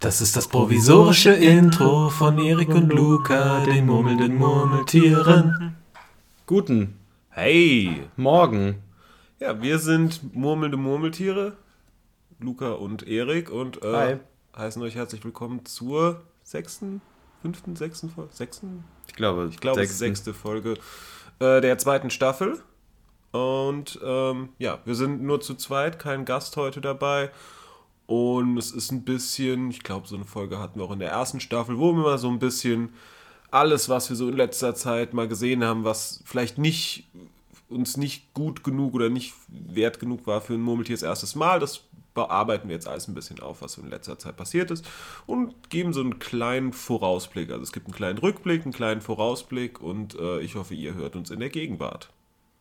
Das ist das provisorische Intro von Erik und Luca, den murmelnden Murmeltieren. Guten Hey! Morgen. Ja, wir sind murmelnde Murmeltiere, Luca und Erik, und äh, Hi. heißen euch herzlich willkommen zur sechsten, fünften, sechsten Folge? Sechsten? Ich glaube, Ich glaube, sechsten. sechste Folge äh, der zweiten Staffel. Und ähm, ja, wir sind nur zu zweit, kein Gast heute dabei. Und es ist ein bisschen, ich glaube, so eine Folge hatten wir auch in der ersten Staffel, wo wir mal so ein bisschen alles, was wir so in letzter Zeit mal gesehen haben, was vielleicht nicht uns nicht gut genug oder nicht wert genug war für ein Murmeltiers erstes Mal, das bearbeiten wir jetzt alles ein bisschen auf, was so in letzter Zeit passiert ist und geben so einen kleinen Vorausblick. Also es gibt einen kleinen Rückblick, einen kleinen Vorausblick und äh, ich hoffe, ihr hört uns in der Gegenwart.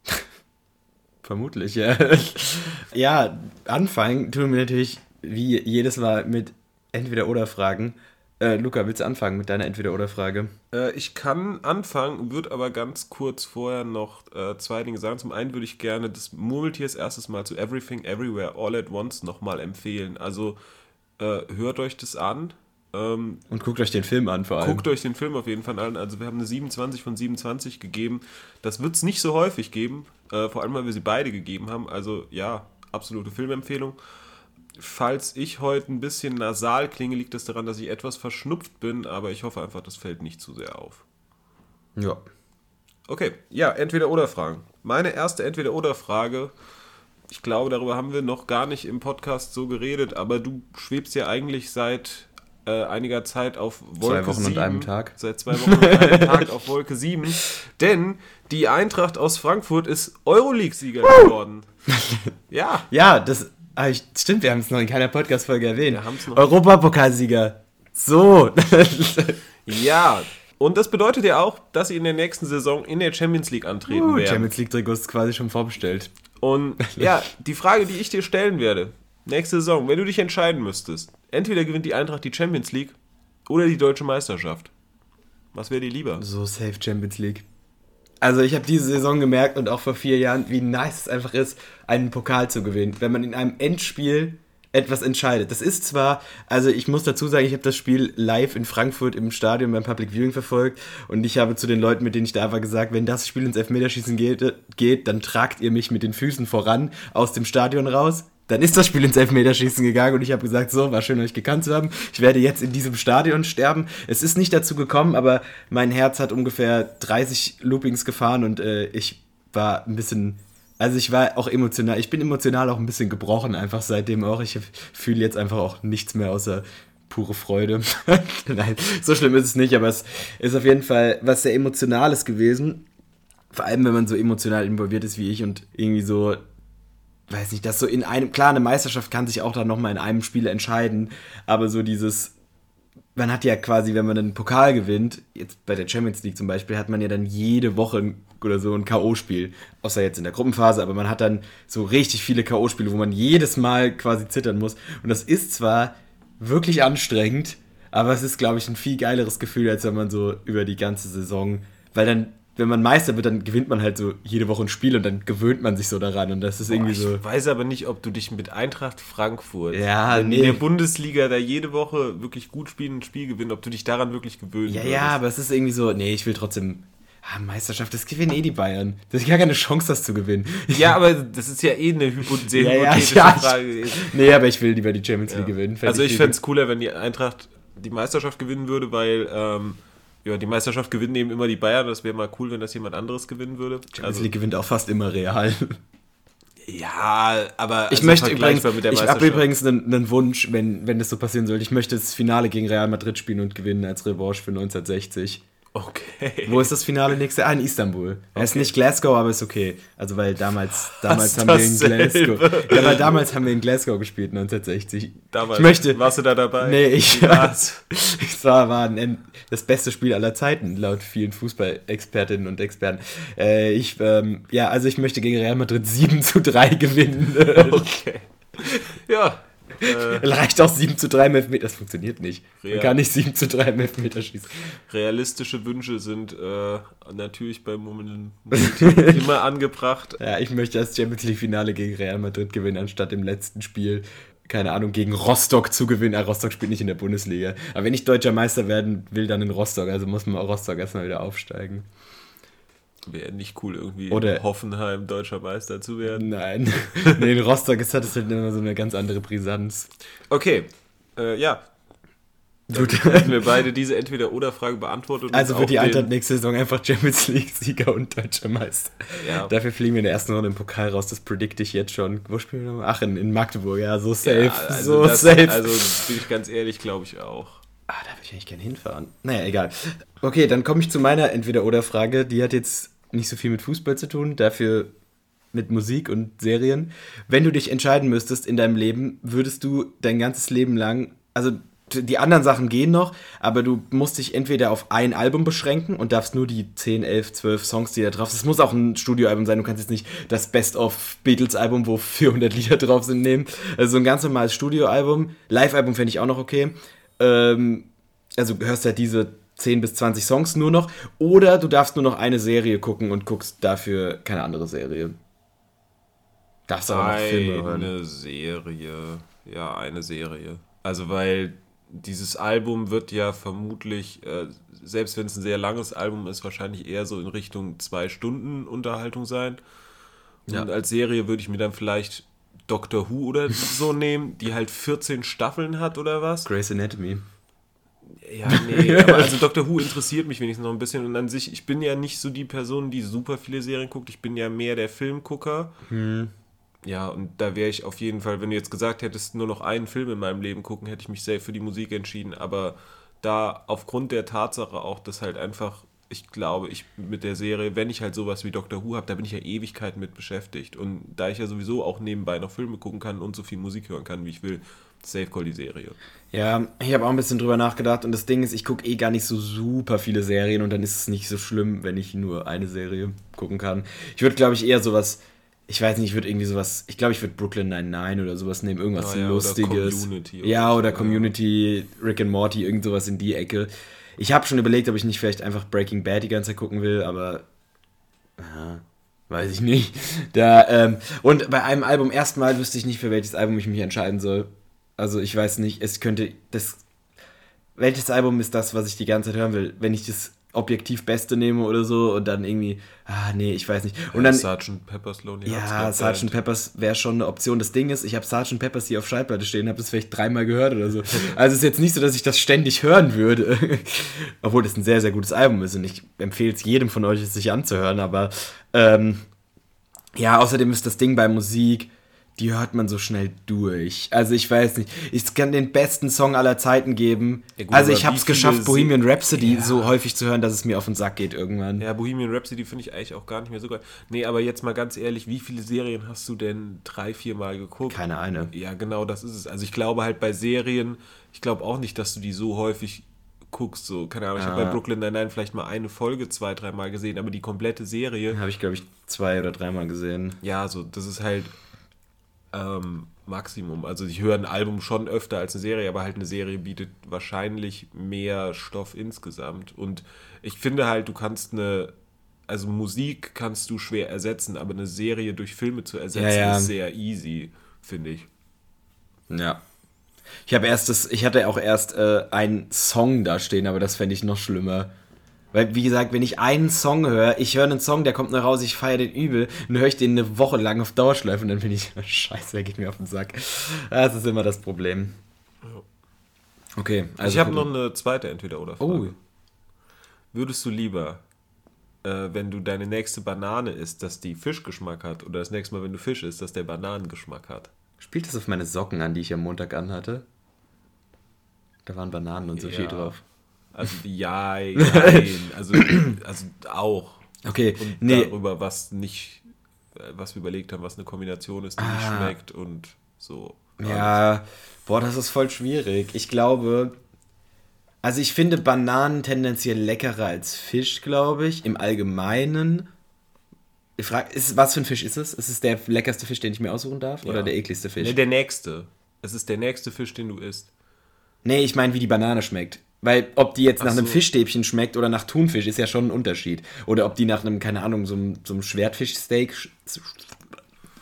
Vermutlich, ja. ja, anfangen tun wir natürlich wie jedes Mal mit Entweder-Oder-Fragen. Äh, Luca, willst du anfangen mit deiner Entweder-Oder-Frage? Äh, ich kann anfangen, würde aber ganz kurz vorher noch äh, zwei Dinge sagen. Zum einen würde ich gerne das Murmeltiers erstes Mal zu Everything Everywhere All at Once nochmal empfehlen. Also äh, hört euch das an. Ähm, Und guckt euch den Film an vor allem. Guckt euch den Film auf jeden Fall an. Also wir haben eine 27 von 27 gegeben. Das wird es nicht so häufig geben, äh, vor allem weil wir sie beide gegeben haben. Also ja, absolute Filmempfehlung. Falls ich heute ein bisschen nasal klinge, liegt das daran, dass ich etwas verschnupft bin, aber ich hoffe einfach, das fällt nicht zu sehr auf. Ja. Okay, ja, entweder oder Fragen. Meine erste entweder oder Frage, ich glaube, darüber haben wir noch gar nicht im Podcast so geredet, aber du schwebst ja eigentlich seit äh, einiger Zeit auf Wolke Zwei Wochen und 7. einem Tag. Seit zwei Wochen und einem Tag auf Wolke 7. Denn die Eintracht aus Frankfurt ist Euroleague-Sieger geworden. Ja, Ja, das ah, ich, stimmt, wir haben es noch in keiner Podcast-Folge erwähnt. Europapokalsieger. So. ja. Und das bedeutet ja auch, dass sie in der nächsten Saison in der Champions League antreten uh, werden. Champions League-Trikots ist quasi schon vorbestellt. Und ja, die Frage, die ich dir stellen werde, nächste Saison, wenn du dich entscheiden müsstest, entweder gewinnt die Eintracht die Champions League oder die deutsche Meisterschaft. Was wäre dir lieber? So safe Champions League. Also ich habe diese Saison gemerkt und auch vor vier Jahren, wie nice es einfach ist, einen Pokal zu gewinnen, wenn man in einem Endspiel etwas entscheidet. Das ist zwar, also ich muss dazu sagen, ich habe das Spiel live in Frankfurt im Stadion beim Public Viewing verfolgt und ich habe zu den Leuten, mit denen ich da war, gesagt, wenn das Spiel ins Elfmeterschießen geht, geht dann tragt ihr mich mit den Füßen voran aus dem Stadion raus. Dann ist das Spiel ins Elfmeterschießen gegangen und ich habe gesagt, so, war schön, euch gekannt zu haben. Ich werde jetzt in diesem Stadion sterben. Es ist nicht dazu gekommen, aber mein Herz hat ungefähr 30 Loopings gefahren und äh, ich war ein bisschen, also ich war auch emotional, ich bin emotional auch ein bisschen gebrochen einfach seitdem auch. Ich fühle jetzt einfach auch nichts mehr außer pure Freude. Nein, so schlimm ist es nicht, aber es ist auf jeden Fall was sehr Emotionales gewesen. Vor allem, wenn man so emotional involviert ist wie ich und irgendwie so weiß nicht, das so in einem, klar, eine Meisterschaft kann sich auch dann nochmal in einem Spiel entscheiden, aber so dieses, man hat ja quasi, wenn man einen Pokal gewinnt, jetzt bei der Champions League zum Beispiel, hat man ja dann jede Woche oder so ein K.O.-Spiel, außer jetzt in der Gruppenphase, aber man hat dann so richtig viele K.O.-Spiele, wo man jedes Mal quasi zittern muss und das ist zwar wirklich anstrengend, aber es ist, glaube ich, ein viel geileres Gefühl, als wenn man so über die ganze Saison, weil dann wenn man Meister wird, dann gewinnt man halt so jede Woche ein Spiel und dann gewöhnt man sich so daran und das ist irgendwie ich so. weiß aber nicht, ob du dich mit Eintracht Frankfurt, Ja, nee. in der Bundesliga da jede Woche wirklich gut spielen, ein Spiel gewinnen, ob du dich daran wirklich gewöhnen Ja, würdest. ja, aber es ist irgendwie so, nee, ich will trotzdem. Ah, Meisterschaft, das gewinnen eh die Bayern. Das ist gar keine Chance, das zu gewinnen. Ja, aber das ist ja eh eine hypo sehr Ja, ja, hypothetische ja, ich- Frage. Nee, aber ich will lieber die Champions League gewinnen. Also ich viel- fände es cooler, wenn die Eintracht die Meisterschaft gewinnen würde, weil ähm, ja, die Meisterschaft gewinnen eben immer die Bayern. Das wäre mal cool, wenn das jemand anderes gewinnen würde. Champions Also, League gewinnt auch fast immer Real. ja, aber Ich also möchte übrigens, vergleichbar mit der ich habe übrigens einen, einen Wunsch, wenn, wenn das so passieren sollte. Ich möchte das Finale gegen Real Madrid spielen und gewinnen als Revanche für 1960. Okay. Wo ist das Finale nächste? Ah, in Istanbul. Er ist Okay. nicht Glasgow, aber ist okay. Also, weil damals, damals haben wir in. Glasgow. Ja, weil damals haben wir in Glasgow gespielt, 1960. Damals. Ich möchte. Warst du da dabei? Nee, ich war's? Es war, war ein, das beste Spiel aller Zeiten, laut vielen Fußballexpertinnen und Experten. Äh, ich, ähm, ja, also ich möchte gegen Real Madrid 7 zu 3 gewinnen. Okay. Ja. Äh, Reicht auch 7 zu 3 im Elfmeter. Das funktioniert nicht. Man kann nicht 7 zu 3 im Elfmeter schießen. realistische Wünsche sind äh, natürlich bei Mummeln immer angebracht. Ja, ich möchte das Champions League Finale gegen Real Madrid gewinnen, anstatt im letzten Spiel keine Ahnung, gegen Rostock zu gewinnen. Ah, Rostock spielt nicht in der Bundesliga. Aber wenn ich deutscher Meister werden will, dann in Rostock. Also muss man auch Rostock erstmal wieder aufsteigen. Wäre nicht cool, irgendwie Oder- in Hoffenheim deutscher Meister zu werden. Nein. nee, in Rostock ist, es halt immer so eine ganz andere Brisanz. Okay, äh, ja. Dann Gut. hätten wir beide diese Entweder-Oder-Frage beantwortet. Also wird die Eintracht nächste Saison einfach Champions League-Sieger und deutscher Meister. Ja. Dafür fliegen wir in der ersten Runde im Pokal raus, das predikte ich jetzt schon. Wo spielen wir nochmal? Ach, in, in Magdeburg, ja, so safe. Ja, also so das, safe. Also bin ich ganz ehrlich, glaube ich auch. Ah, da würde ich eigentlich gerne hinfahren. Naja, egal. Okay, dann komme ich zu meiner Entweder-Oder-Frage. Die hat jetzt nicht so viel mit Fußball zu tun, dafür mit Musik und Serien. Wenn du dich entscheiden müsstest in deinem Leben, würdest du dein ganzes Leben lang, also die anderen Sachen gehen noch, aber du musst dich entweder auf ein Album beschränken und darfst nur die 10, 11, 12 Songs, die da drauf sind. Es muss auch ein Studioalbum sein, du kannst jetzt nicht das Best-of Beatles-Album, wo 400 Lieder drauf sind, nehmen. Also so ein ganz normales Studioalbum. Live-Album fände ich auch noch okay. Ähm, also hörst halt diese 10 bis 20 Songs nur noch. Oder du darfst nur noch eine Serie gucken und guckst dafür keine andere Serie. Darfst aber noch Filme hören. Eine Serie. Ja, eine Serie. Also, weil dieses Album wird ja vermutlich, äh, selbst wenn es ein sehr langes Album ist, wahrscheinlich eher so in Richtung zwei Stunden Unterhaltung sein. Und Ja. als Serie würde ich mir dann vielleicht Doctor Who oder so nehmen, die halt 14 Staffeln hat oder was. Grey's Anatomy. Ja, nee, aber also Doctor Who interessiert mich wenigstens noch ein bisschen. Und an sich, ich bin ja nicht so die Person, die super viele Serien guckt, ich bin ja mehr der Filmgucker. Ja, und da wäre ich auf jeden Fall, wenn du jetzt gesagt hättest, nur noch einen Film in meinem Leben gucken, hätte ich mich safe für die Musik entschieden, aber da aufgrund der Tatsache auch, dass halt einfach, ich glaube, ich mit der Serie, wenn ich halt sowas wie Doctor Who habe, da bin ich ja Ewigkeiten mit beschäftigt. Und da ich ja sowieso auch nebenbei noch Filme gucken kann und so viel Musik hören kann, wie ich will, safe call die Serie. Ja, ich habe auch ein bisschen drüber nachgedacht und das Ding ist, ich gucke eh gar nicht so super viele Serien und dann ist es nicht so schlimm, wenn ich nur eine Serie gucken kann. Ich würde, glaube ich, eher sowas, ich weiß nicht, ich würde irgendwie sowas, ich glaube, ich würde Brooklyn 99 oder sowas nehmen, irgendwas Ah ja, oder Lustiges. Community oder ja, oder ja. Community, Rick and Morty, irgend sowas in die Ecke. Ich habe schon überlegt, ob ich nicht vielleicht einfach Breaking Bad die ganze Zeit gucken will, aber aha, weiß ich nicht. Da, ähm, und bei einem Album erstmal wüsste ich nicht, für welches Album ich mich entscheiden soll. Also ich weiß nicht, es könnte das. Welches Album ist das, was ich die ganze Zeit hören will? Wenn ich das objektiv Beste nehme oder so und dann irgendwie, ah nee, ich weiß nicht. Und dann, Sgt. Pepper's Lonely ja. Band. Peppers wäre schon eine Option. Das Ding ist, ich habe Sgt. Peppers hier auf Schallplatte stehen, habe das vielleicht dreimal gehört oder so. Also es ist jetzt nicht so, dass ich das ständig hören würde. Obwohl das ein sehr, sehr gutes Album ist und ich empfehle es jedem von euch, es sich anzuhören. Aber ähm, ja, außerdem ist das Ding bei Musik, die hört man so schnell durch. Also ich weiß nicht, ich kann den besten Song aller Zeiten geben. Ja gut, also ich habe es geschafft, Bohemian Rhapsody Ja. so häufig zu hören, dass es mir auf den Sack geht irgendwann. Ja, Bohemian Rhapsody finde ich eigentlich auch gar nicht mehr so geil. Nee, aber jetzt mal ganz ehrlich, wie viele Serien hast du denn drei, vier Mal geguckt? Keine eine. Ja, genau, das ist es. Also ich glaube halt bei Serien, ich glaube auch nicht, dass du die so häufig guckst. So, keine Ahnung, ich habe Ah. bei Brooklyn Nine-Nine vielleicht mal eine Folge zwei, dreimal gesehen, aber die komplette Serie, Habe ich, glaube ich, zwei oder dreimal gesehen. ja, so, das ist halt ähm, Maximum. Also ich höre ein Album schon öfter als eine Serie, aber halt eine Serie bietet wahrscheinlich mehr Stoff insgesamt. Und ich finde halt, du kannst eine, also Musik kannst du schwer ersetzen, aber eine Serie durch Filme zu ersetzen Ja, ja. ist sehr easy, finde ich. Ja. Ich habe erst das, ich hatte auch erst äh, einen Song da stehen, aber das fände ich noch schlimmer. Weil, wie gesagt, wenn ich einen Song höre, ich höre einen Song, der kommt noch raus, ich feiere den übel, dann höre ich den eine Woche lang auf Dauerschleife und dann bin ich, scheiße, der geht mir auf den Sack. Das ist immer das Problem. Okay, also. ich habe noch eine zweite Entweder-Oder-Frage. Oh. Würdest du lieber, äh, wenn du deine nächste Banane isst, dass die Fischgeschmack hat, oder das nächste Mal, wenn du Fisch isst, dass der Bananengeschmack hat? Spielt das auf meine Socken an, die ich am Montag anhatte? Da waren Bananen und so viel Ja. drauf. Also ja, nein, also, also auch. Okay, Und nee. darüber, was nicht, was wir überlegt haben, was eine Kombination ist, die nicht Ah. schmeckt und so. Ja, boah, das ist voll schwierig. Ich glaube, also ich finde Bananen tendenziell leckerer als Fisch, glaube ich, im Allgemeinen. Ich frage, ist, was für ein Fisch ist es? Ist es der leckerste Fisch, den ich mir aussuchen darf? Oder Ja. der ekligste Fisch? Nee, der nächste. Es ist der nächste Fisch, den du isst. nee, ich meine, wie die Banane schmeckt. Weil ob die jetzt Ach nach einem so. Fischstäbchen schmeckt oder nach Thunfisch, ist ja schon ein Unterschied. Oder ob die nach einem, keine Ahnung, so einem, so einem Schwertfischsteak sch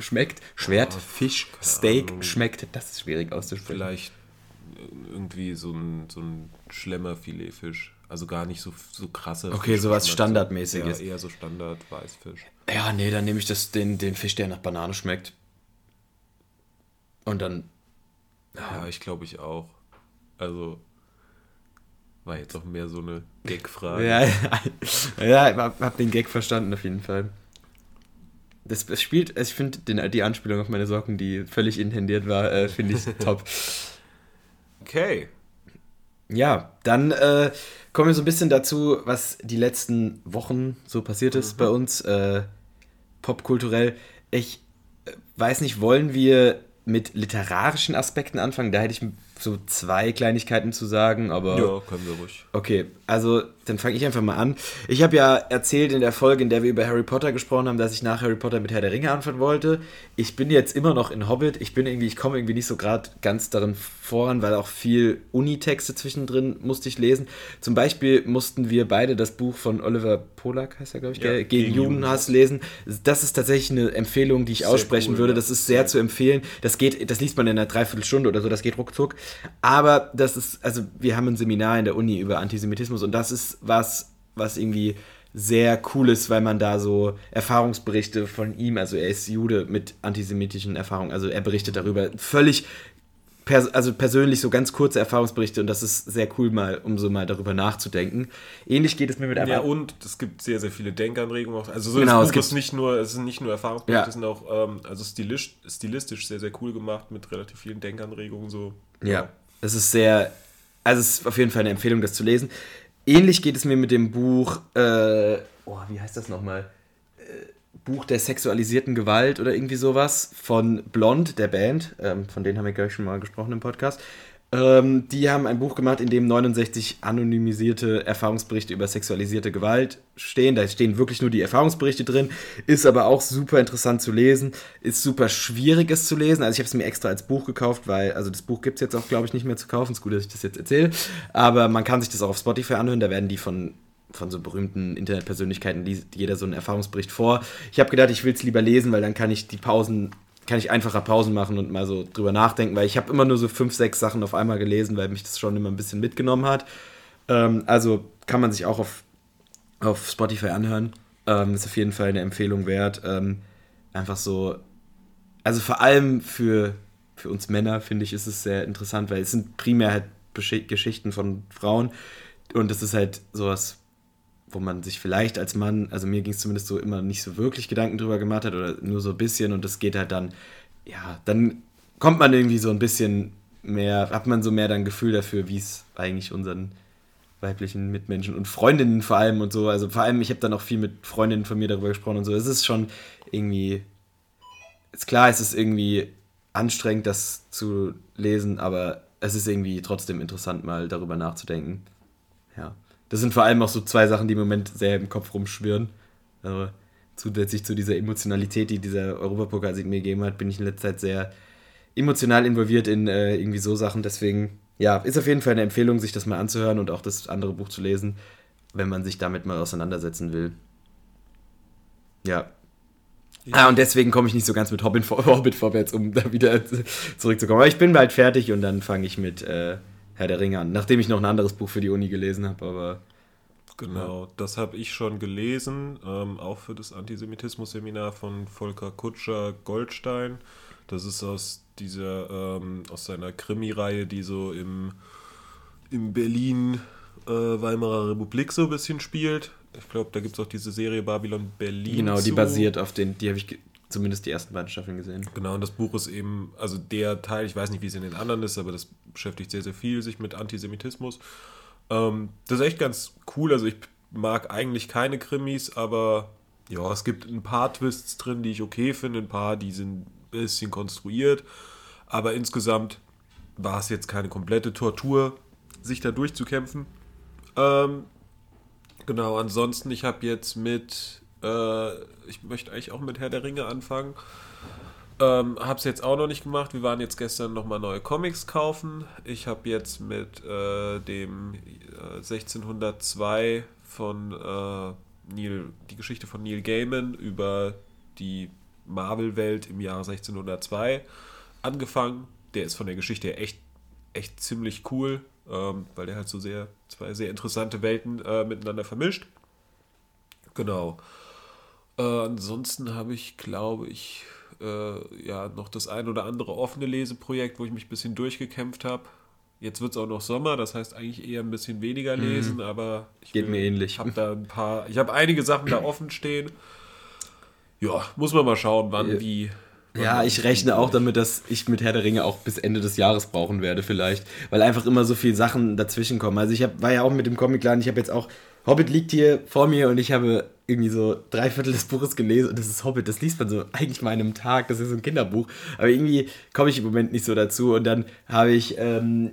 schmeckt. Schwert, Oh, Fisch, keine Steak Ahnung. schmeckt. Das ist schwierig auszusprechen. Vielleicht äh, irgendwie so ein, so ein Schlemmerfiletfisch. Also gar nicht so, so krasse. Okay, sowas Standardmäßiges. Ja, eher so Standard Weißfisch. Ja, nee, dann nehme ich das, den, den Fisch, der nach Banane schmeckt. Und dann. Ja, ich glaube ich auch. Also war jetzt auch mehr so eine Gag-Frage. Ja, ja, ich hab, den Gag verstanden auf jeden Fall. Das, das spielt, ich finde die Anspielung auf meine Socken, die völlig intendiert war, äh, finde ich top. Okay. Ja, dann äh, kommen wir so ein bisschen dazu, was die letzten Wochen so passiert ist bei uns, äh, popkulturell. Ich äh, weiß nicht, wollen wir mit literarischen Aspekten anfangen? Da hätte ich so zwei Kleinigkeiten zu sagen, aber. Ja, können wir ruhig. Okay, also dann fange ich einfach mal an. Ich habe ja erzählt in der Folge, in der wir über Harry Potter gesprochen haben, dass ich nach Harry Potter mit Herr der Ringe anfangen wollte. Ich bin jetzt immer noch in Hobbit. Ich bin irgendwie, ich komme irgendwie nicht so gerade ganz darin voran, weil auch viel Unitexte zwischendrin musste ich lesen. Zum Beispiel mussten wir beide das Buch von Oliver Polak, heißt er, glaube ich, Ja, gegen, gegen Judenhass lesen. Das ist tatsächlich eine Empfehlung, die ich Sehr aussprechen cool, würde. ja. Das ist sehr zu empfehlen. Das geht, das liest man in einer Dreiviertelstunde oder so, das geht ruckzuck. Aber das ist, also wir haben ein Seminar in der Uni über Antisemitismus und das ist was, was irgendwie sehr cool ist, weil man da so Erfahrungsberichte von ihm, also er ist Jude mit antisemitischen Erfahrungen, also er berichtet darüber völlig pers also persönlich so ganz kurze Erfahrungsberichte und das ist sehr cool mal, um so mal darüber nachzudenken. Ähnlich geht es mir mit Ja, und es gibt sehr, sehr viele Denkanregungen. Auch. Also so Genau, es gibt- ist nicht nur, es sind nicht nur Erfahrungsberichte, Ja. es sind auch ähm, also stilistisch, stilistisch sehr, sehr cool gemacht mit relativ vielen Denkanregungen. So. Ja, es ist sehr, also es ist auf jeden Fall eine Empfehlung, das zu lesen. Ähnlich geht es mir mit dem Buch, äh, oh, wie heißt das nochmal? Äh, Buch der sexualisierten Gewalt oder irgendwie sowas von Blond, der Band, ähm, von denen haben wir gleich schon mal gesprochen im Podcast. Ähm, die haben ein Buch gemacht, in dem 69 anonymisierte Erfahrungsberichte über sexualisierte Gewalt stehen. Da stehen wirklich nur die Erfahrungsberichte drin, ist aber auch super interessant zu lesen, ist super schwierig es zu lesen. Also ich habe es mir extra als Buch gekauft, weil, also das Buch gibt es jetzt auch, glaube ich, nicht mehr zu kaufen. Ist gut, dass ich das jetzt erzähle. Aber man kann sich das auch auf Spotify anhören, da werden die von von so berühmten Internetpersönlichkeiten liest jeder so einen Erfahrungsbericht vor. Ich habe gedacht, ich will es lieber lesen, weil dann kann ich die Pausen, kann ich einfacher Pausen machen und mal so drüber nachdenken, weil ich habe immer nur so fünf, sechs Sachen auf einmal gelesen, weil mich das schon immer ein bisschen mitgenommen hat. Ähm, also kann man sich auch auf, auf Spotify anhören. Ähm, ist auf jeden Fall eine Empfehlung wert. Ähm, einfach so, also vor allem für, für uns Männer, finde ich, ist es sehr interessant, weil es sind primär halt Geschichten von Frauen und es ist halt sowas, wo man sich vielleicht als Mann, also mir ging es zumindest so immer nicht so wirklich Gedanken drüber gemacht hat oder nur so ein bisschen und das geht halt dann, ja, dann kommt man irgendwie so ein bisschen mehr, hat man so mehr dann Gefühl dafür, wie es eigentlich unseren weiblichen Mitmenschen und Freundinnen vor allem und so, also vor allem, ich habe dann auch viel mit Freundinnen von mir darüber gesprochen und so, es ist schon irgendwie, ist klar, es ist irgendwie anstrengend, das zu lesen, aber es ist irgendwie trotzdem interessant, mal darüber nachzudenken. Ja. Das sind vor allem auch so zwei Sachen, die im Moment sehr im Kopf rumschwirren. Also, zusätzlich zu dieser Emotionalität, die dieser Europapokalsieg mir gegeben hat, bin ich in letzter Zeit sehr emotional involviert in äh, irgendwie so Sachen. Deswegen, ja, ist auf jeden Fall eine Empfehlung, sich das mal anzuhören und auch das andere Buch zu lesen, wenn man sich damit mal auseinandersetzen will. Ja. Ah, und deswegen komme ich nicht so ganz mit Hobbit, vor, Hobbit vorwärts, um da wieder zurückzukommen. Aber ich bin bald fertig und dann fange ich mit äh, Herr der Ringe an. Nachdem ich noch ein anderes Buch für die Uni gelesen habe, aber. Genau, das habe ich schon gelesen, ähm, auch für das Antisemitismus-Seminar von Volker Kutscher Goldstein. Das ist aus dieser, ähm, aus seiner Krimi-Reihe, die so im, im Berlin äh, Weimarer Republik so ein bisschen spielt. Ich glaube, da gibt es auch diese Serie Babylon Berlin. Genau, die zu. basiert auf den, die habe ich zumindest die ersten beiden Staffeln gesehen. Genau, und das Buch ist eben, also der Teil, ich weiß nicht, wie es in den anderen ist, aber das beschäftigt sehr, sehr viel sich mit Antisemitismus. Ähm, das ist echt ganz cool. Also ich mag eigentlich keine Krimis, aber ja, es gibt ein paar Twists drin, die ich okay finde, ein paar, die sind ein bisschen konstruiert. Aber insgesamt war es jetzt keine komplette Tortur, sich da durchzukämpfen. Ähm, genau, ansonsten, ich habe jetzt mit, äh, ich möchte eigentlich auch mit Herr der Ringe anfangen. Ähm, hab's jetzt auch noch nicht gemacht. Wir waren jetzt gestern nochmal neue Comics kaufen. Ich habe jetzt mit äh, dem äh, 1602 von äh, Neil, die Geschichte von Neil Gaiman über die Marvel-Welt im Jahr 1602 angefangen. Der ist von der Geschichte her echt, echt ziemlich cool, ähm, weil der halt so sehr, zwei sehr interessante Welten äh, miteinander vermischt. Genau. Äh, ansonsten habe ich, glaube ich, äh, ja, noch das ein oder andere offene Leseprojekt, wo ich mich ein bisschen durchgekämpft habe. Jetzt wird es auch noch Sommer, das heißt eigentlich eher ein bisschen weniger lesen, aber ich Geht mir ähnlich. habe da ein paar, ich habe einige Sachen da offen stehen. Ja, muss man mal schauen, wann, Ja. wie. wann Ja, ich rechne auch damit, dass ich mit Herr der Ringe auch bis Ende des Jahres brauchen werde, vielleicht. Weil einfach immer so viele Sachen dazwischen kommen. Also ich hab, war ja auch mit dem Comicladen, ich habe jetzt auch, Hobbit liegt hier vor mir und ich habe irgendwie so drei Viertel des Buches gelesen und das ist Hobbit, das liest man so eigentlich mal in einem Tag, das ist so ein Kinderbuch. Aber irgendwie komme ich im Moment nicht so dazu und dann habe ich ähm,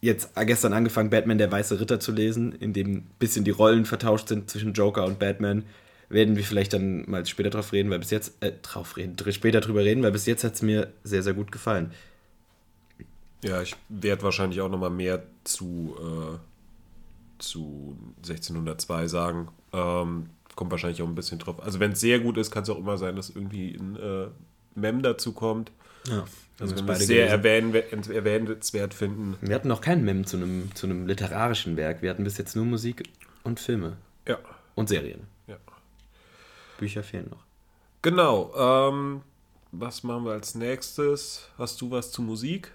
jetzt gestern angefangen, Batman der Weiße Ritter zu lesen, in dem ein bisschen die Rollen vertauscht sind zwischen Joker und Batman. Werden wir vielleicht dann mal später drauf reden, weil bis jetzt, äh, drauf reden, später drüber reden, weil bis jetzt hat es mir sehr, sehr gut gefallen. Ja, ich werde wahrscheinlich auch noch mal mehr zu, äh, zu 1602 sagen. Ähm, kommt wahrscheinlich auch ein bisschen drauf. Also wenn es sehr gut ist, kann es auch immer sein, dass irgendwie ein äh, Mem dazu kommt. Ja, Also wenn wir es sehr erwähnen, erwähnenswert finden. Wir hatten noch keinen Mem zu einem, zu einem literarischen Werk. Wir hatten bis jetzt nur Musik und Filme Ja. und Serien. ja. Bücher fehlen noch. Genau. Ähm, was machen wir als nächstes? Hast du was zu Musik?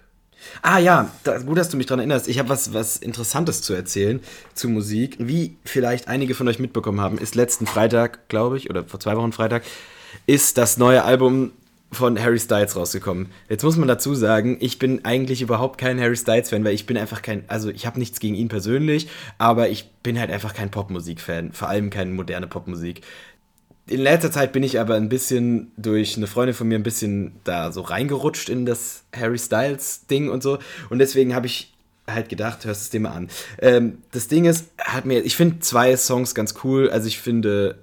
Ah ja, da, gut, dass du mich daran erinnerst. Ich habe was, was Interessantes zu erzählen zu Musik. Wie vielleicht einige von euch mitbekommen haben, ist letzten Freitag, glaube ich, oder vor zwei Wochen Freitag, ist das neue Album von Harry Styles rausgekommen. Jetzt muss man dazu sagen, ich bin eigentlich überhaupt kein Harry Styles-Fan, weil ich bin einfach kein, also ich habe nichts gegen ihn persönlich, aber ich bin halt einfach kein Popmusik-Fan, vor allem keine moderne Popmusik. In letzter Zeit bin ich aber ein bisschen durch eine Freundin von mir ein bisschen da so reingerutscht in das Harry Styles Ding und so. Und deswegen habe ich halt gedacht, hörst es dir mal an. Ähm, das Ding ist, hat mir, ich finde zwei Songs ganz cool. Also ich finde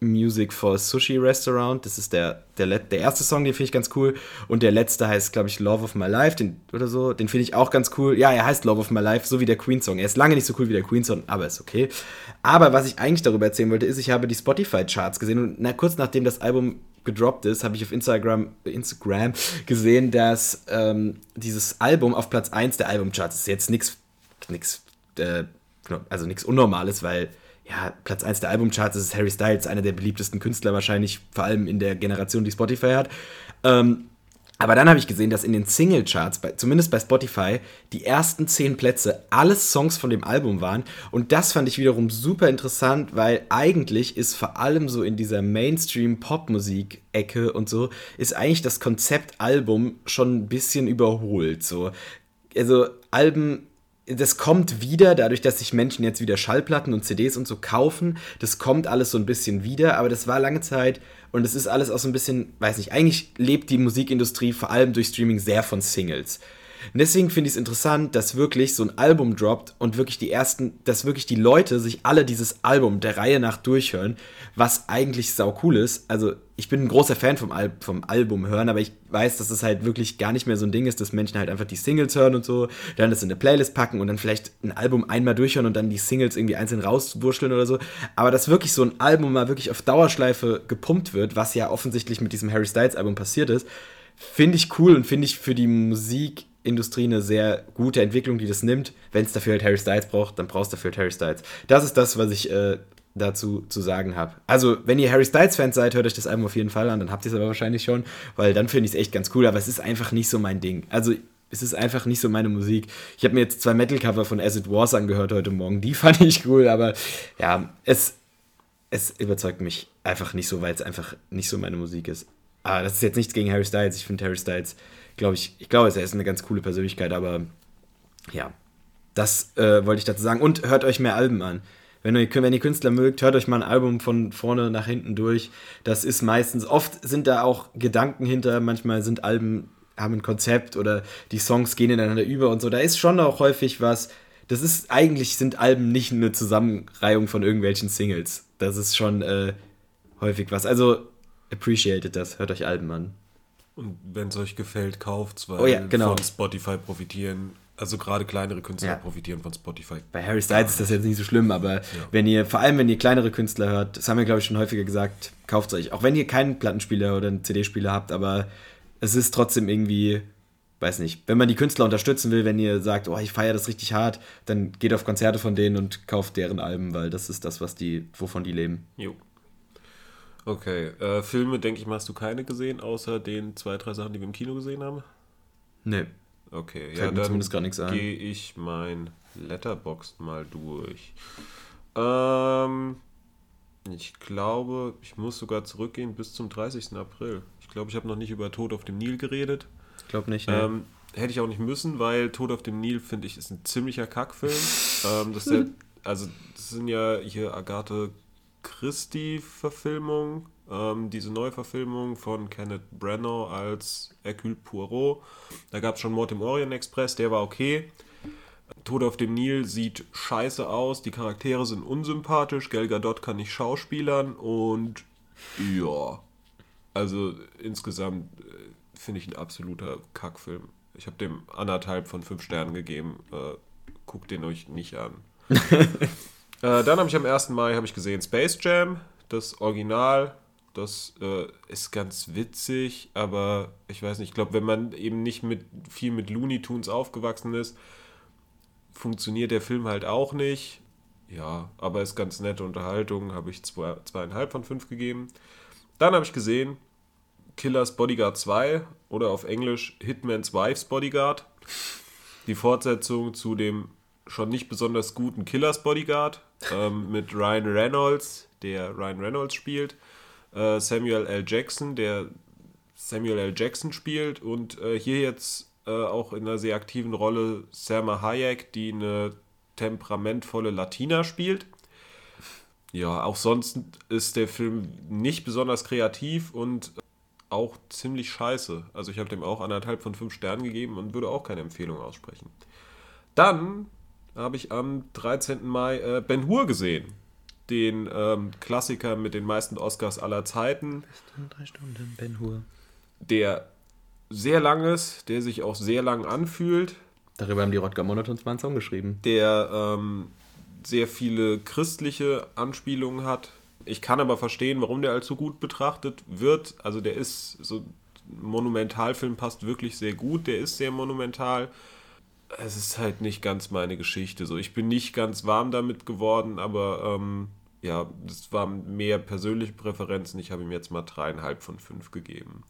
Music for Sushi Restaurant, das ist der, der, der erste Song, den finde ich ganz cool. Und der letzte heißt, glaube ich, Love of My Life den, oder so. Den finde ich auch ganz cool. Ja, er heißt Love of My Life, so wie der Queen-Song. Er ist lange nicht so cool wie der Queen-Song, aber ist okay. Aber was ich eigentlich darüber erzählen wollte, ist, ich habe die Spotify-Charts gesehen und na, kurz nachdem das Album gedroppt ist, habe ich auf Instagram, Instagram gesehen, dass ähm, dieses Album auf Platz 1 der Albumcharts ist jetzt nichts nix, äh, also nichts Unnormales, weil ja, Platz 1 der Albumcharts ist Harry Styles, einer der beliebtesten Künstler wahrscheinlich, vor allem in der Generation, die Spotify hat. Ähm, aber dann habe ich gesehen, dass in den Singlecharts, zumindest bei Spotify, die ersten zehn Plätze alles Songs von dem Album waren. Und das fand ich wiederum super interessant, weil eigentlich ist vor allem so in dieser Mainstream-Popmusik-Ecke und so, ist eigentlich das Konzept Album schon ein bisschen überholt. So. Also Alben das kommt wieder, dadurch, dass sich Menschen jetzt wieder Schallplatten und CDs und so kaufen. Das kommt alles so ein bisschen wieder, aber das war lange Zeit und es ist alles auch so ein bisschen, weiß nicht, eigentlich lebt die Musikindustrie vor allem durch Streaming sehr von Singles. Und deswegen finde ich es interessant, dass wirklich so ein Album droppt und wirklich die ersten, dass wirklich die Leute sich alle dieses Album der Reihe nach durchhören, was eigentlich sau cool ist. Also ich bin ein großer Fan vom, Al vom Album hören, aber ich weiß, dass es halt wirklich gar nicht mehr so ein Ding ist, dass Menschen halt einfach die Singles hören und so, dann das in eine Playlist packen und dann vielleicht ein Album einmal durchhören und dann die Singles irgendwie einzeln rauswurschteln oder so. Aber dass wirklich so ein Album mal wirklich auf Dauerschleife gepumpt wird, was ja offensichtlich mit diesem Harry Styles Album passiert ist, finde ich cool und finde ich für die Musikindustrie eine sehr gute Entwicklung, die das nimmt. Wenn es dafür halt Harry Styles braucht, dann brauchst du dafür halt Harry Styles. Das ist das, was ich äh, dazu zu sagen habe. Also, wenn ihr Harry Styles-Fans seid, hört euch das Album auf jeden Fall an, dann habt ihr es aber wahrscheinlich schon, weil dann finde ich es echt ganz cool, aber es ist einfach nicht so mein Ding. Also, es ist einfach nicht so meine Musik. Ich habe mir jetzt zwei Metal-Cover von As It Was angehört heute Morgen, die fand ich cool, aber ja, es, es überzeugt mich einfach nicht so, weil es einfach nicht so meine Musik ist. Aber das ist jetzt nichts gegen Harry Styles. Ich finde Harry Styles, glaube ich, ich glaube, er ist eine ganz coole Persönlichkeit, aber ja, das äh, wollte ich dazu sagen. Und hört euch mehr Alben an. Wenn ihr, wenn ihr Künstler mögt, hört euch mal ein Album von vorne nach hinten durch. Das ist meistens, oft sind da auch Gedanken hinter, manchmal sind Alben, haben ein Konzept oder die Songs gehen ineinander über und so. Da ist schon auch häufig was. Das ist, eigentlich sind Alben nicht eine Zusammenreihung von irgendwelchen Singles. Das ist schon äh, häufig was. Also, appreciated das. Hört euch Alben an. Und wenn es euch gefällt, kauft's, weil Oh ja, genau. von Spotify profitieren Also gerade kleinere Künstler Ja. profitieren von Spotify. Bei Harry Styles ist das jetzt nicht so schlimm, aber wenn ihr, vor allem wenn ihr kleinere Künstler hört, das haben wir glaube ich schon häufiger gesagt, kauft euch, auch wenn ihr keinen Plattenspieler oder einen CD-Spieler habt, aber es ist trotzdem irgendwie, weiß nicht, wenn man die Künstler unterstützen will, wenn ihr sagt, oh, ich feiere das richtig hart, dann geht auf Konzerte von denen und kauft deren Alben, weil das ist das, was die, wovon die leben. Jo. Okay, äh, Filme, denke ich mal, hast du keine gesehen, außer den zwei, drei Sachen, die wir im Kino gesehen haben? Nee. Okay, Fällt ja, mir dann zumindest gar nichts ein. gehe ich mein Letterboxd mal durch. Ähm, ich glaube, ich muss sogar zurückgehen bis zum 30. April. Ich glaube, ich habe noch nicht über Tod auf dem Nil geredet. Ich glaube nicht. Nee. Ähm, hätte ich auch nicht müssen, weil Tod auf dem Nil, finde ich, ist ein ziemlicher Kackfilm. ähm, das, ja, also, das sind ja hier Agathe Christie-Verfilmung, ähm, diese Neuverfilmung von Kenneth Branagh als Hercule Poirot. Da gab es schon Mord im Orient Express, der war okay. Tod auf dem Nil sieht scheiße aus, die Charaktere sind unsympathisch, Gal Gadot kann nicht schauspielern und ja, also insgesamt äh, finde ich ein absoluter Kackfilm. Ich habe dem anderthalb von fünf Sternen gegeben. Äh, guckt den euch nicht an. äh, dann habe ich am 1. Mai ich gesehen Space Jam, das Original. Das äh, ist ganz witzig, aber ich weiß nicht, ich glaube, wenn man eben nicht mit viel mit Looney Tunes aufgewachsen ist, funktioniert der Film halt auch nicht. Ja, aber ist ganz nette Unterhaltung, habe ich zwei, zweieinhalb von fünf gegeben. Dann habe ich gesehen Killers Bodyguard 2 oder auf Englisch Hitman's Wife's Bodyguard. Die Fortsetzung zu dem schon nicht besonders guten Killers Bodyguard ähm, mit Ryan Reynolds, der Ryan Reynolds spielt, äh, Samuel L. Jackson, der Samuel L. Jackson spielt und äh, hier jetzt äh, auch in einer sehr aktiven Rolle Selma Hayek, die eine temperamentvolle Latina spielt. Ja, auch sonst ist der Film nicht besonders kreativ und auch ziemlich scheiße. Also ich habe dem auch anderthalb von fünf Sternen gegeben und würde auch keine Empfehlung aussprechen. Dann habe ich am 13. Mai äh, Ben Hur gesehen. Den ähm, Klassiker mit den meisten Oscars aller Zeiten. Drei Stunden, Ben Hur. Der sehr lang ist, der sich auch sehr lang anfühlt, Darüber haben die Rodger Monotons mal einen Song geschrieben. der ähm, sehr viele christliche Anspielungen hat. Ich kann aber verstehen, warum der als so gut betrachtet wird. Also der ist so ein Monumentalfilm passt wirklich sehr gut. Der ist sehr monumental. Es ist halt nicht ganz meine Geschichte. So, ich bin nicht ganz warm damit geworden, aber ähm, ja, das waren mehr persönliche Präferenzen. Ich habe ihm jetzt mal dreieinhalb von fünf gegeben.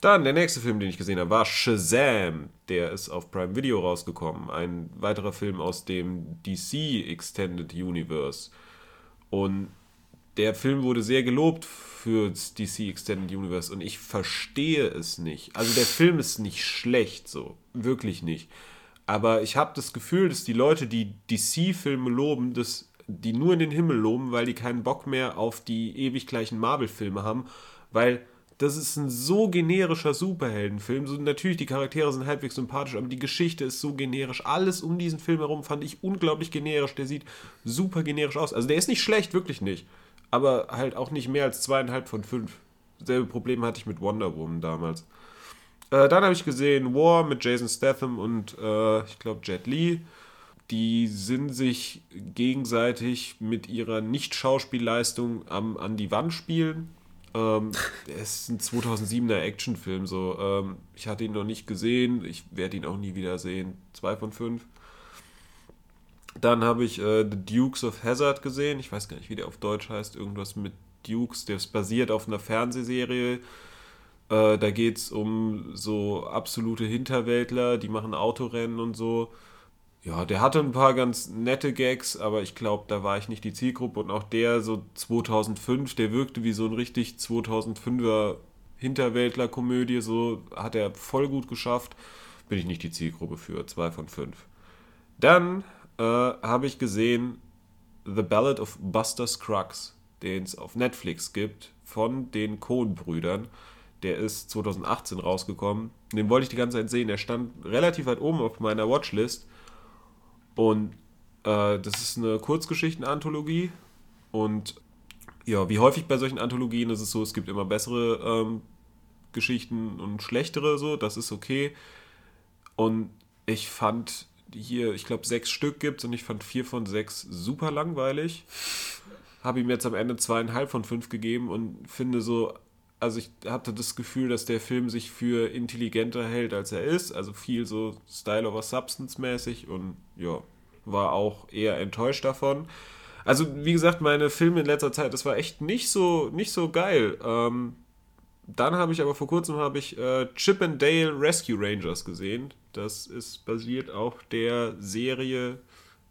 Dann der nächste Film, den ich gesehen habe, war Shazam. Der ist auf Prime Video rausgekommen. Ein weiterer Film aus dem DC Extended Universe. Und der Film wurde sehr gelobt für das DC Extended Universe und ich verstehe es nicht. Also der Film ist nicht schlecht, so. Wirklich nicht. Aber ich habe das Gefühl, dass die Leute, die DC-Filme loben, dass die nur in den Himmel loben, weil die keinen Bock mehr auf die ewig gleichen Marvel-Filme haben, weil das ist ein so generischer Superheldenfilm. So, natürlich, die Charaktere sind halbwegs sympathisch, aber die Geschichte ist so generisch. Alles um diesen Film herum fand ich unglaublich generisch. Der sieht super generisch aus. Also der ist nicht schlecht, wirklich nicht. Aber halt auch nicht mehr als zweieinhalb von fünf. Selbe Problem hatte ich mit Wonder Woman damals. Äh, dann habe ich gesehen War mit Jason Statham und äh, ich glaube Jet Li. Die sind sich gegenseitig mit ihrer Nicht-Schauspielleistung am, an die Wand spielen. Ähm, es ist ein 2007er Actionfilm. So. Ähm, ich hatte ihn noch nicht gesehen. Ich werde ihn auch nie wieder sehen. Zwei von fünf. Dann habe ich äh, The Dukes of Hazard gesehen. Ich weiß gar nicht, wie der auf Deutsch heißt. Irgendwas mit Dukes. Der ist basiert auf einer Fernsehserie. Äh, da geht es um so absolute Hinterwäldler, die machen Autorennen und so. Ja, der hatte ein paar ganz nette Gags, aber ich glaube, da war ich nicht die Zielgruppe. Und auch der so 2005, der wirkte wie so ein richtig 2005er Hinterwäldler-Komödie. So hat er voll gut geschafft. Bin ich nicht die Zielgruppe für. Zwei von fünf. Dann äh, habe ich gesehen The Ballad of Buster Scruggs, den es auf Netflix gibt, von den Coen-Brüdern. Der ist 2018 rausgekommen. Den wollte ich die ganze Zeit sehen. Der stand relativ weit oben auf meiner Watchlist. Und äh, das ist eine Kurzgeschichten-Anthologie. Und ja, wie häufig bei solchen Anthologien ist es so, es gibt immer bessere ähm, Geschichten und schlechtere, so, das ist okay. Und ich fand hier, ich glaube, sechs Stück gibt und ich fand vier von sechs super langweilig. Habe ihm jetzt am Ende zweieinhalb von fünf gegeben und finde so, also ich hatte das Gefühl, dass der Film sich für intelligenter hält, als er ist. Also viel so Style over Substance mäßig und ja, war auch eher enttäuscht davon. Also wie gesagt, meine Filme in letzter Zeit, das war echt nicht so, nicht so geil. Ähm, dann habe ich aber vor kurzem habe ich äh, Chip and Dale Rescue Rangers gesehen. Das ist basiert auf der Serie,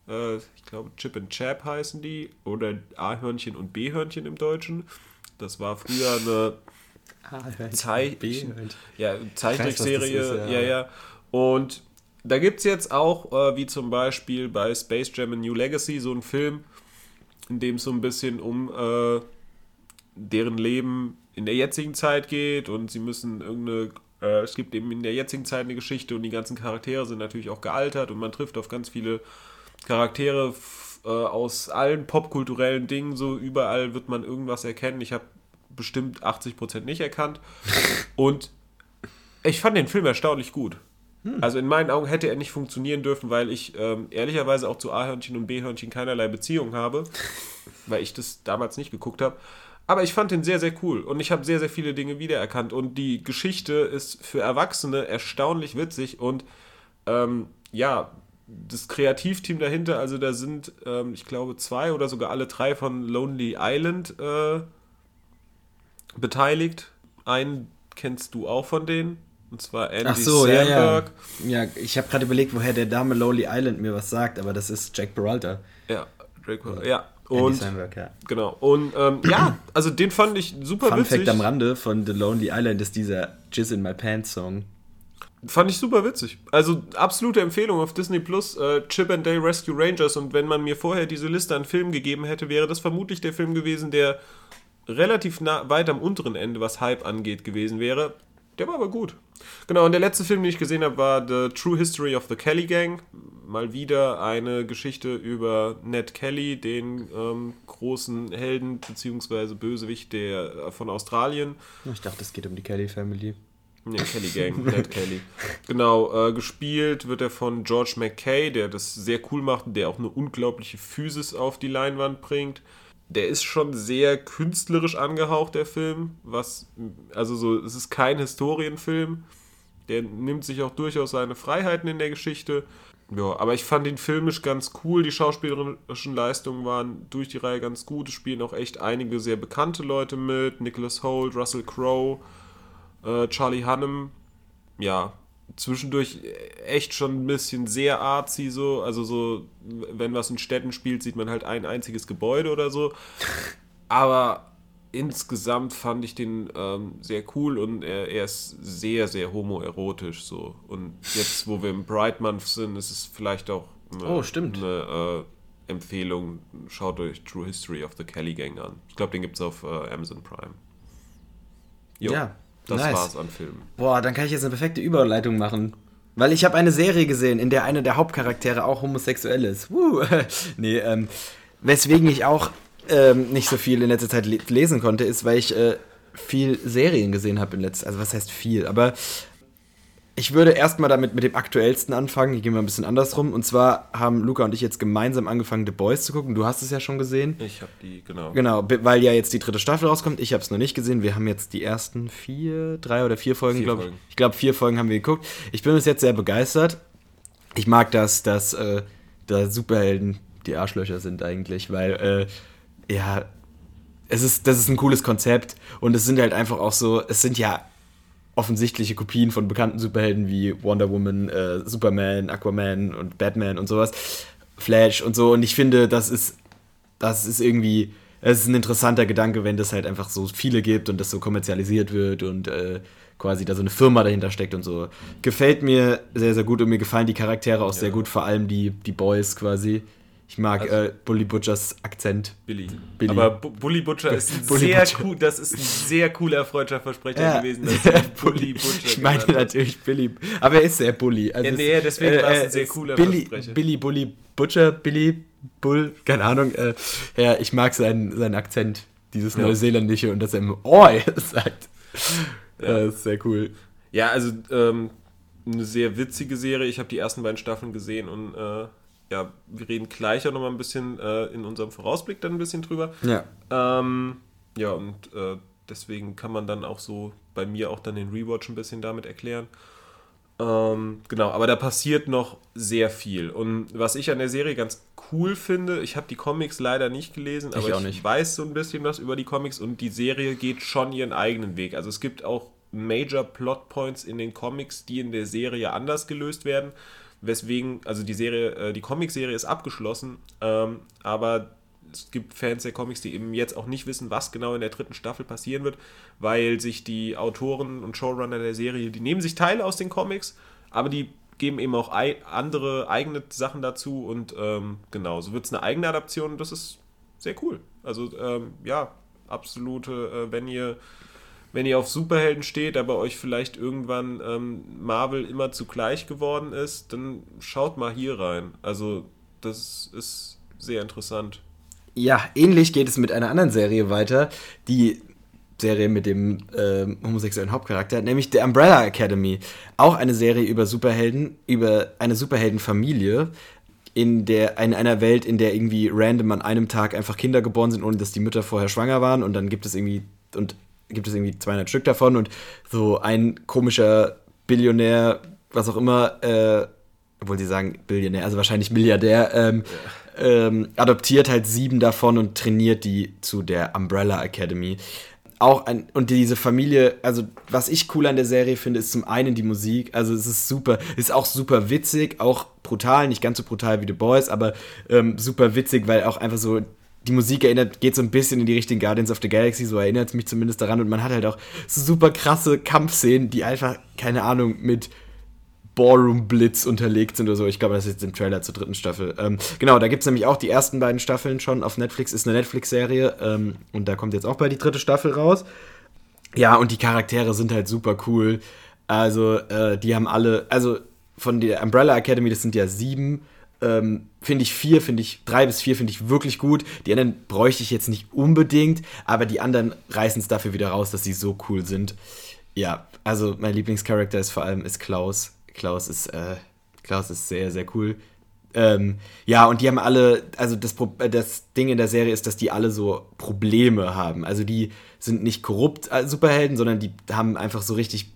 äh, ich glaube Chip and Chap heißen die, oder A-Hörnchen und B-Hörnchen im Deutschen. Das war früher eine Zei ja, Zeichentrickserie. Ja. ja. ja, Und da gibt es jetzt auch, äh, wie zum Beispiel bei Space Jam A New Legacy, so einen Film, in dem es so ein bisschen um äh, deren Leben in der jetzigen Zeit geht und sie müssen irgendeine, äh, es gibt eben in der jetzigen Zeit eine Geschichte und die ganzen Charaktere sind natürlich auch gealtert und man trifft auf ganz viele Charaktere äh, aus allen popkulturellen Dingen, so überall wird man irgendwas erkennen. Ich habe bestimmt 80% nicht erkannt und ich fand den Film erstaunlich gut. Also in meinen Augen hätte er nicht funktionieren dürfen, weil ich ähm, ehrlicherweise auch zu A-Hörnchen und B-Hörnchen keinerlei Beziehung habe, weil ich das damals nicht geguckt habe. Aber ich fand den sehr, sehr cool und ich habe sehr, sehr viele Dinge wiedererkannt und die Geschichte ist für Erwachsene erstaunlich witzig und ähm, ja, das Kreativteam dahinter, also da sind, ähm, ich glaube, zwei oder sogar alle drei von Lonely Island äh, beteiligt. Einen kennst du auch von denen, und zwar Andy Ach so, ja, ja. Samberg. Ja, ich habe gerade überlegt, woher der Dame Lonely Island mir was sagt, aber das ist Jack Peralta. Ja, Drake, ja. Andy Und Samberg, ja. genau. Und ähm, ja, also den fand ich super Fun witzig. Fact am Rande von The Lonely Island ist dieser Jizz in My Pants Song. Fand ich super witzig. Also absolute Empfehlung auf Disney Plus, äh, Chip and Dale Rescue Rangers. Und wenn man mir vorher diese Liste an Filmen gegeben hätte, wäre das vermutlich der Film gewesen, der relativ nah, weit am unteren Ende, was Hype angeht, gewesen wäre. Der war aber gut. Genau, und der letzte Film, den ich gesehen habe, war The True History of the Kelly Gang. Mal wieder eine Geschichte über Ned Kelly, den ähm, großen Helden bzw. Bösewicht der, äh, von Australien. Ich dachte, es geht um die Kelly Family. Nee, Kelly Gang, Ned Kelly. Genau, äh, gespielt wird er von George McKay, der das sehr cool macht und der auch eine unglaubliche Physis auf die Leinwand bringt. Der ist schon sehr künstlerisch angehaucht, der Film. Was, also so, es ist kein Historienfilm. Der nimmt sich auch durchaus seine Freiheiten in der Geschichte. Ja, aber ich fand ihn filmisch ganz cool. Die schauspielerischen Leistungen waren durch die Reihe ganz gut. Es spielen auch echt einige sehr bekannte Leute mit. Nicholas Holt, Russell Crowe, äh, Charlie Hunnam. Ja, zwischendurch echt schon ein bisschen sehr artsy so. Also so, wenn was in Städten spielt, sieht man halt ein einziges Gebäude oder so. Aber insgesamt fand ich den ähm, sehr cool und er, er ist sehr, sehr homoerotisch so. Und jetzt, wo wir im Bright Month sind, ist es vielleicht auch eine, Oh, stimmt. eine äh, Empfehlung. Schaut euch True History of the Kelly Gang an. Ich glaube, den gibt es auf äh, Amazon Prime. Jo, Ja, das nice. war's an Filmen. Boah, dann kann ich jetzt eine perfekte Überleitung machen. Weil ich habe eine Serie gesehen, in der einer der Hauptcharaktere auch homosexuell ist. Woo. nee, ähm, weswegen ich auch ähm, nicht so viel in letzter Zeit le lesen konnte, ist, weil ich äh, viel Serien gesehen habe in letzter Also was heißt viel? Aber ich würde erstmal damit mit dem aktuellsten anfangen. Ich gehe mal ein bisschen andersrum. Und zwar haben Luca und ich jetzt gemeinsam angefangen, The Boys zu gucken. Du hast es ja schon gesehen. Ich habe die, genau. Genau, weil ja jetzt die dritte Staffel rauskommt. Ich habe es noch nicht gesehen. Wir haben jetzt die ersten vier, drei oder vier Folgen, glaube ich. Ich glaube, vier Folgen haben wir geguckt. Ich bin bis jetzt sehr begeistert. Ich mag das, dass äh, da Superhelden die Arschlöcher sind eigentlich, weil äh, ja, es ist, das ist ein cooles Konzept und es sind halt einfach auch so, es sind ja offensichtliche Kopien von bekannten Superhelden wie Wonder Woman, äh, Superman, Aquaman und Batman und sowas, Flash und so. Und ich finde, das ist, das ist irgendwie, es ist ein interessanter Gedanke, wenn das halt einfach so viele gibt und das so kommerzialisiert wird und äh, quasi da so eine Firma dahinter steckt und so. Gefällt mir sehr, sehr gut und mir gefallen die Charaktere auch sehr gut, vor allem die, die Boys quasi. Ich mag Also- äh, Bully Butchers Akzent. Billy. Billy. Aber Bu- Bully Butcher ist ein Bully sehr Butcher. cool, das ist ein sehr cooler Freundschaftsversprecher Ja. gewesen, Bully Butcher Ich meine natürlich Billy, aber er ist sehr Bully. Also Ja, nee, deswegen war es ein sehr ist cooler Billy, Versprecher. Billy, Bully, Butcher, Billy, Bull, keine Ahnung. Äh, ja, ich mag seinen, seinen Akzent, dieses Ja. Neuseeländische und dass er im Oi sagt. Das ist sehr cool. Ja, also ähm, eine sehr witzige Serie. Ich habe die ersten beiden Staffeln gesehen und äh, ja, wir reden gleich auch nochmal ein bisschen äh, in unserem Vorausblick dann ein bisschen drüber. Ja. Ähm, ja, und äh, deswegen kann man dann auch so bei mir auch dann den Rewatch ein bisschen damit erklären. Ähm, genau, aber da passiert noch sehr viel. Und was ich an der Serie ganz cool finde, ich habe die Comics leider nicht gelesen, aber auch ich weiß so ein bisschen was über die Comics und die Serie geht schon ihren eigenen Weg. Also es gibt auch Major Plot Points in den Comics, die in der Serie anders gelöst werden. Weswegen, also die Serie, äh, die Comic-Serie ist abgeschlossen, ähm, aber es gibt Fans der Comics, die eben jetzt auch nicht wissen, was genau in der dritten Staffel passieren wird, weil sich die Autoren und Showrunner der Serie, die nehmen sich Teile aus den Comics, aber die geben eben auch andere eigene Sachen dazu und ähm, genau, so wird es eine eigene Adaption und das ist sehr cool. Also ähm, ja, absolute, äh, wenn ihr wenn ihr auf Superhelden steht, aber euch vielleicht irgendwann ähm, Marvel immer zu gleich geworden ist, dann schaut mal hier rein. Also das ist sehr interessant. Ja, ähnlich geht es mit einer anderen Serie weiter. Die Serie mit dem ähm, homosexuellen Hauptcharakter, nämlich The Umbrella Academy. Auch eine Serie über Superhelden, über eine Superheldenfamilie in der in einer Welt, in der irgendwie random an einem Tag einfach Kinder geboren sind, ohne dass die Mütter vorher schwanger waren und dann gibt es irgendwie und gibt es irgendwie 200 Stück davon und so ein komischer Billionär, was auch immer, äh, obwohl sie sagen Billionär, also wahrscheinlich Milliardär, ähm, ähm, adoptiert halt sieben davon und trainiert die zu der Umbrella Academy. Auch ein, und diese Familie, also was ich cool an der Serie finde, ist zum einen die Musik. Also es ist super, ist auch super witzig, auch brutal, nicht ganz so brutal wie The Boys, aber ähm, super witzig, weil auch einfach so die Musik erinnert, geht so ein bisschen in die Richtung Guardians of the Galaxy, so erinnert es mich zumindest daran. Und man hat halt auch super krasse Kampfszenen, die einfach, keine Ahnung, mit Ballroom-Blitz unterlegt sind oder so. Ich glaube, das ist jetzt im Trailer zur dritten Staffel. Ähm, genau, da gibt es nämlich auch die ersten beiden Staffeln schon auf Netflix. Ist eine Netflix-Serie ähm, und da kommt jetzt auch bald die dritte Staffel raus. Ja, und die Charaktere sind halt super cool. Also, äh, die haben alle, also von der Umbrella Academy, das sind ja sieben. Ähm, finde ich vier, finde ich drei bis vier finde ich wirklich gut. Die anderen bräuchte ich jetzt nicht unbedingt, aber die anderen reißen es dafür wieder raus, dass sie so cool sind. Ja, also mein Lieblingscharakter ist vor allem ist Klaus. Klaus ist, äh, Klaus ist sehr, sehr cool. Ähm, ja, und die haben alle, also das, äh, das Ding in der Serie ist, dass die alle so Probleme haben. Also die sind nicht korrupt als Superhelden, sondern die haben einfach so richtig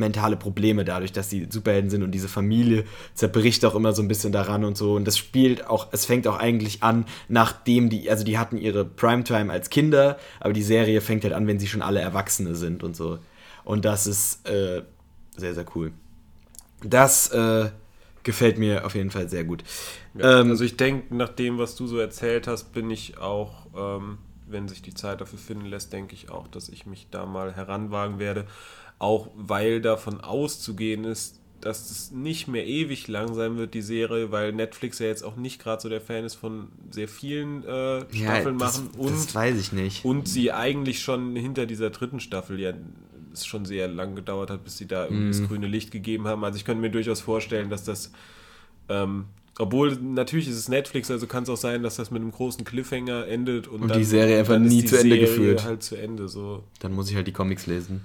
mentale Probleme dadurch, dass sie Superhelden sind und diese Familie zerbricht auch immer so ein bisschen daran und so. Und das spielt auch, es fängt auch eigentlich an, nachdem die, also die hatten ihre Primetime als Kinder, aber die Serie fängt halt an, wenn sie schon alle Erwachsene sind und so. Und das ist äh, sehr, sehr cool. Das äh, gefällt mir auf jeden Fall sehr gut. Ja, Ähm, also ich denke, nach dem, was du so erzählt hast, bin ich auch, ähm, wenn sich die Zeit dafür finden lässt, denke ich auch, dass ich mich da mal heranwagen werde. Auch weil davon auszugehen ist, dass es nicht mehr ewig lang sein wird, die Serie, weil Netflix ja jetzt auch nicht gerade so der Fan ist von sehr vielen äh, Staffeln das, machen und das weiß ich nicht. und sie eigentlich schon hinter dieser dritten Staffel ja es schon sehr lang gedauert hat, bis sie da irgendwie Mhm. das grüne Licht gegeben haben. Also ich könnte mir durchaus vorstellen, dass das, ähm, obwohl natürlich ist es Netflix, also kann es auch sein, dass das mit einem großen Cliffhanger endet und, Und die Serie einfach nie zu Ende geführt. halt zu Ende so, Dann muss ich halt die Comics lesen.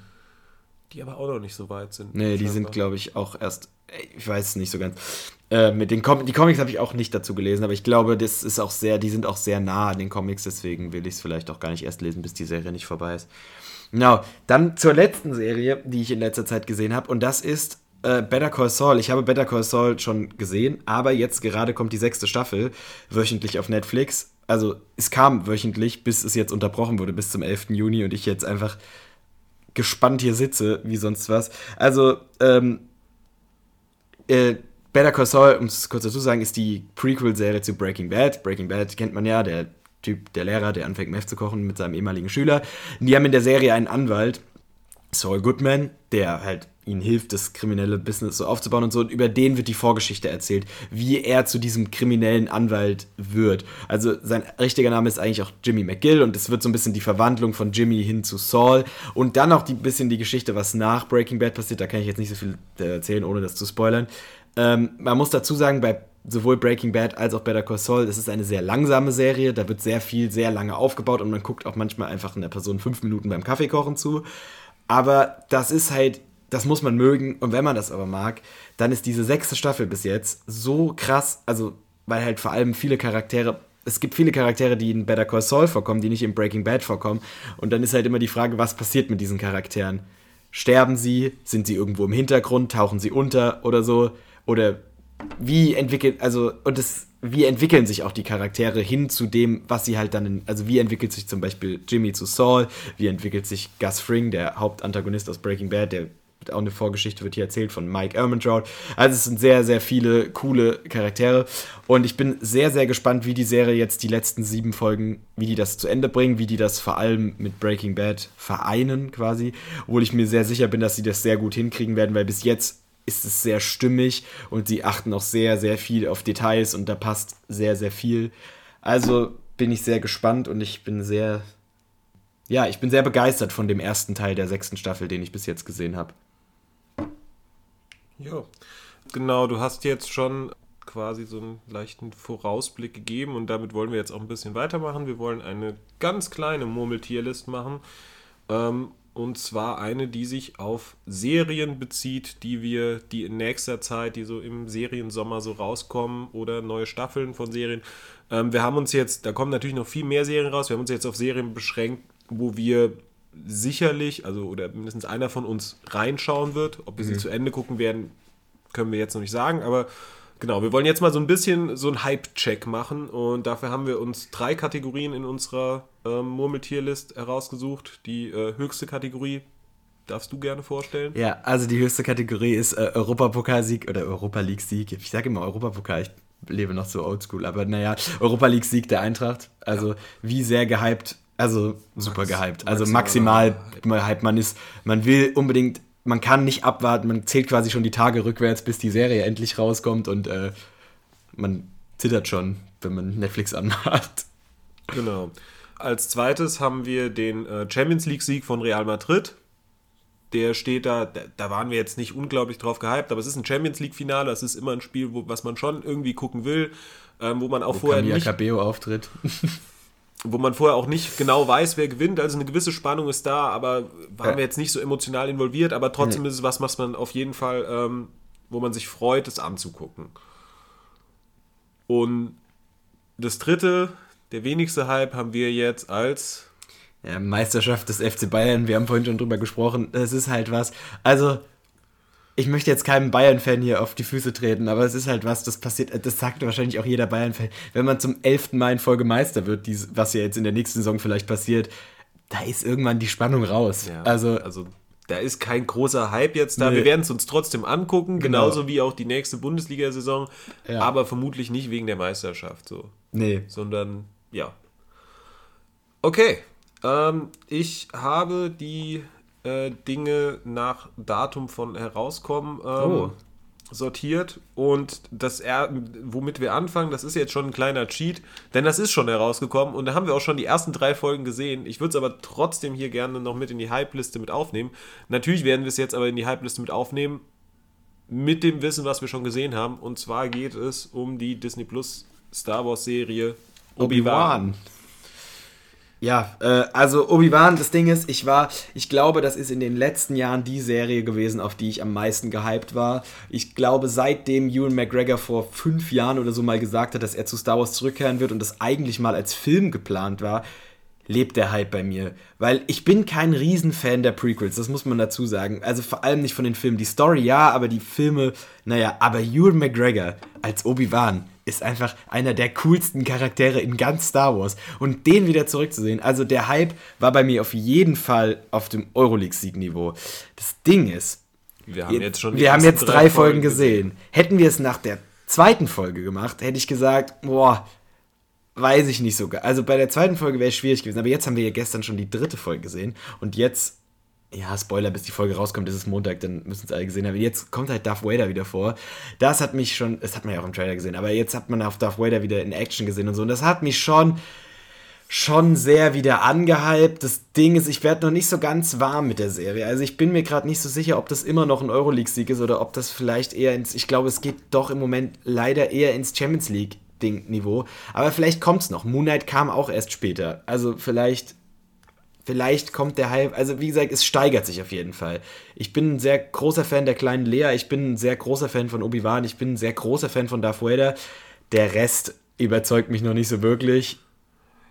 Die aber auch noch nicht so weit sind. Nee, die sind, glaube ich, auch erst. Ich weiß es nicht so ganz. Äh, mit den Com die Comics habe ich auch nicht dazu gelesen, aber ich glaube, das ist auch sehr, die sind auch sehr nah an den Comics, deswegen will ich es vielleicht auch gar nicht erst lesen, bis die Serie nicht vorbei ist. Genau, dann zur letzten Serie, die ich in letzter Zeit gesehen habe, und das ist äh, Better Call Saul. Ich habe Better Call Saul schon gesehen, aber jetzt gerade kommt die sechste Staffel wöchentlich auf Netflix. Also es kam wöchentlich, bis es jetzt unterbrochen wurde, bis zum 11. Juni und ich jetzt einfach gespannt hier sitze, wie sonst was. Also, ähm, äh, Better Call Saul, um es kurz dazu zu sagen, ist die Prequel-Serie zu Breaking Bad. Breaking Bad kennt man ja, der Typ, der Lehrer, der anfängt Meth zu kochen mit seinem ehemaligen Schüler. Die haben in der Serie einen Anwalt, Saul Goodman, der halt ihnen hilft, das kriminelle Business so aufzubauen und so. Und über den wird die Vorgeschichte erzählt, wie er zu diesem kriminellen Anwalt wird. Also sein richtiger Name ist eigentlich auch Jimmy McGill und es wird so ein bisschen die Verwandlung von Jimmy hin zu Saul. Und dann auch ein bisschen die Geschichte, was nach Breaking Bad passiert. Da kann ich jetzt nicht so viel äh, erzählen, ohne das zu spoilern. Ähm, man muss dazu sagen, bei sowohl Breaking Bad als auch Better Call Saul, das ist eine sehr langsame Serie, da wird sehr viel, sehr lange aufgebaut und man guckt auch manchmal einfach einer Person fünf Minuten beim Kaffeekochen zu. Aber das ist halt, das muss man mögen. Und wenn man das aber mag, dann ist diese sechste Staffel bis jetzt so krass. Also, weil halt vor allem viele Charaktere. Es gibt viele Charaktere, die in Better Call Saul vorkommen, die nicht in Breaking Bad vorkommen. Und dann ist halt immer die Frage, was passiert mit diesen Charakteren? Sterben sie? Sind sie irgendwo im Hintergrund? Tauchen sie unter oder so? Oder wie entwickelt, also, und das, wie entwickeln sich auch die Charaktere hin zu dem, was sie halt dann, in, also wie entwickelt sich zum Beispiel Jimmy zu Saul, wie entwickelt sich Gus Fring, der Hauptantagonist aus Breaking Bad, der auch eine Vorgeschichte wird hier erzählt von Mike Ehrmantraut. Also es sind sehr, sehr viele coole Charaktere. Und ich bin sehr, sehr gespannt, wie die Serie jetzt die letzten sieben Folgen, wie die das zu Ende bringen, wie die das vor allem mit Breaking Bad vereinen quasi, obwohl ich mir sehr sicher bin, dass sie das sehr gut hinkriegen werden, weil bis jetzt ist es sehr stimmig und sie achten auch sehr, sehr viel auf Details und da passt sehr, sehr viel. Also bin ich sehr gespannt und ich bin sehr, ja, ich bin sehr begeistert von dem ersten Teil der sechsten Staffel, den ich bis jetzt gesehen habe. Ja, genau, du hast jetzt schon quasi so einen leichten Vorausblick gegeben und damit wollen wir jetzt auch ein bisschen weitermachen. Wir wollen eine ganz kleine Murmeltierlist machen. Ähm, und zwar eine, die sich auf Serien bezieht, die wir, die in nächster Zeit, die so im Seriensommer so rauskommen oder neue Staffeln von Serien. Ähm, wir haben uns jetzt, da kommen natürlich noch viel mehr Serien raus, wir haben uns jetzt auf Serien beschränkt, wo wir sicherlich, also oder mindestens einer von uns reinschauen wird. Ob wir mhm. sie zu Ende gucken werden, können wir jetzt noch nicht sagen, aber Genau, wir wollen jetzt mal so ein bisschen so einen Hype-Check machen und dafür haben wir uns drei Kategorien in unserer ähm, Murmeltierlist herausgesucht. Die äh, höchste Kategorie darfst du gerne vorstellen. Ja, also die höchste Kategorie ist äh, Europapokalsieg oder Europa League-Sieg. Ich sage immer Europapokal, ich lebe noch so oldschool, aber naja, Europa League-Sieg der Eintracht. Also ja. wie sehr gehypt, also super Max, gehypt. Also maximal, maximal hype. Man ist, man will unbedingt man kann nicht abwarten, man zählt quasi schon die Tage rückwärts, bis die Serie endlich rauskommt und äh, man zittert schon, wenn man Netflix anmacht. Genau. Als zweites haben wir den äh, Champions League-Sieg von Real Madrid. Der steht da, da, waren wir jetzt nicht unglaublich drauf gehypt, aber es ist ein Champions League-Finale, das ist immer ein Spiel, wo, was man schon irgendwie gucken will, ähm, wo man auch wo vorher Camilla nicht... Cabello auftritt. wo man vorher auch nicht genau weiß, wer gewinnt. Also eine gewisse Spannung ist da, aber waren wir jetzt nicht so emotional involviert. Aber trotzdem mhm. ist es was, was man auf jeden Fall, ähm, wo man sich freut, es anzugucken. Und das dritte, der wenigste Hype, haben wir jetzt als ja, Meisterschaft des FC Bayern. Wir haben vorhin schon drüber gesprochen. Es ist halt was. Also ich möchte jetzt keinem Bayern-Fan hier auf die Füße treten, aber es ist halt was, das passiert, das sagt wahrscheinlich auch jeder Bayern-Fan. Wenn man zum elften Mal in Folge Meister wird, was ja jetzt in der nächsten Saison vielleicht passiert, da ist irgendwann die Spannung raus. Ja, also, also da ist kein großer Hype jetzt da. Nee. Wir werden es uns trotzdem angucken, genau. genauso wie auch die nächste Bundesliga-Saison, ja. aber vermutlich nicht wegen der Meisterschaft so. Nee. Sondern, ja. Okay. Ähm, ich habe die äh, Dinge nach Datum von Herauskommen ähm, oh. sortiert. Und das, er, womit wir anfangen, das ist jetzt schon ein kleiner Cheat, denn das ist schon herausgekommen und da haben wir auch schon die ersten drei Folgen gesehen. Ich würde es aber trotzdem hier gerne noch mit in die Hype-Liste mit aufnehmen. Natürlich werden wir es jetzt aber in die Hype-Liste mit aufnehmen, mit dem Wissen, was wir schon gesehen haben. Und zwar geht es um die Disney Plus Star Wars Serie Obi-Wan. Obi ja, äh, also Obi-Wan, das Ding ist, ich war, ich glaube, das ist in den letzten Jahren die Serie gewesen, auf die ich am meisten gehypt war. Ich glaube, seitdem Ewan McGregor vor fünf Jahren oder so mal gesagt hat, dass er zu Star Wars zurückkehren wird und das eigentlich mal als Film geplant war, lebt der Hype bei mir. Weil ich bin kein Riesenfan der Prequels, das muss man dazu sagen. Also vor allem nicht von den Filmen. Die Story ja, aber die Filme, naja, aber Ewan McGregor als Obi-Wan ist einfach einer der coolsten Charaktere in ganz Star Wars. Und den wieder zurückzusehen, also der Hype war bei mir auf jeden Fall auf dem Euroleague-Siegniveau. Das Ding ist, wir haben jetzt schon wir haben jetzt drei, Folgen gesehen. gesehen. Hätten wir es nach der zweiten Folge gemacht, hätte ich gesagt, boah, weiß ich nicht sogar. Also bei der zweiten Folge wäre es schwierig gewesen, aber jetzt haben wir ja gestern schon die dritte Folge gesehen und jetzt ja, Spoiler, bis die Folge rauskommt, ist es Montag, dann müssen es alle gesehen haben. Jetzt kommt halt Darth Vader wieder vor. Das hat mich schon, das hat man ja auch im Trailer gesehen, aber jetzt hat man auf Darth Vader wieder in Action gesehen und so. Und das hat mich schon, schon sehr wieder angehypt. Das Ding ist, ich werde noch nicht so ganz warm mit der Serie. Also ich bin mir gerade nicht so sicher, ob das immer noch ein Euroleague-Sieg ist oder ob das vielleicht eher ins, ich glaube, es geht doch im Moment leider eher ins Champions League-Ding-Niveau. Aber vielleicht kommt es noch. Moon Knight kam auch erst später. Also vielleicht vielleicht kommt der Hype, also wie gesagt, es steigert sich auf jeden Fall. Ich bin ein sehr großer Fan der kleinen Lea, ich bin ein sehr großer Fan von Obi-Wan, ich bin ein sehr großer Fan von Darth Vader. Der Rest überzeugt mich noch nicht so wirklich.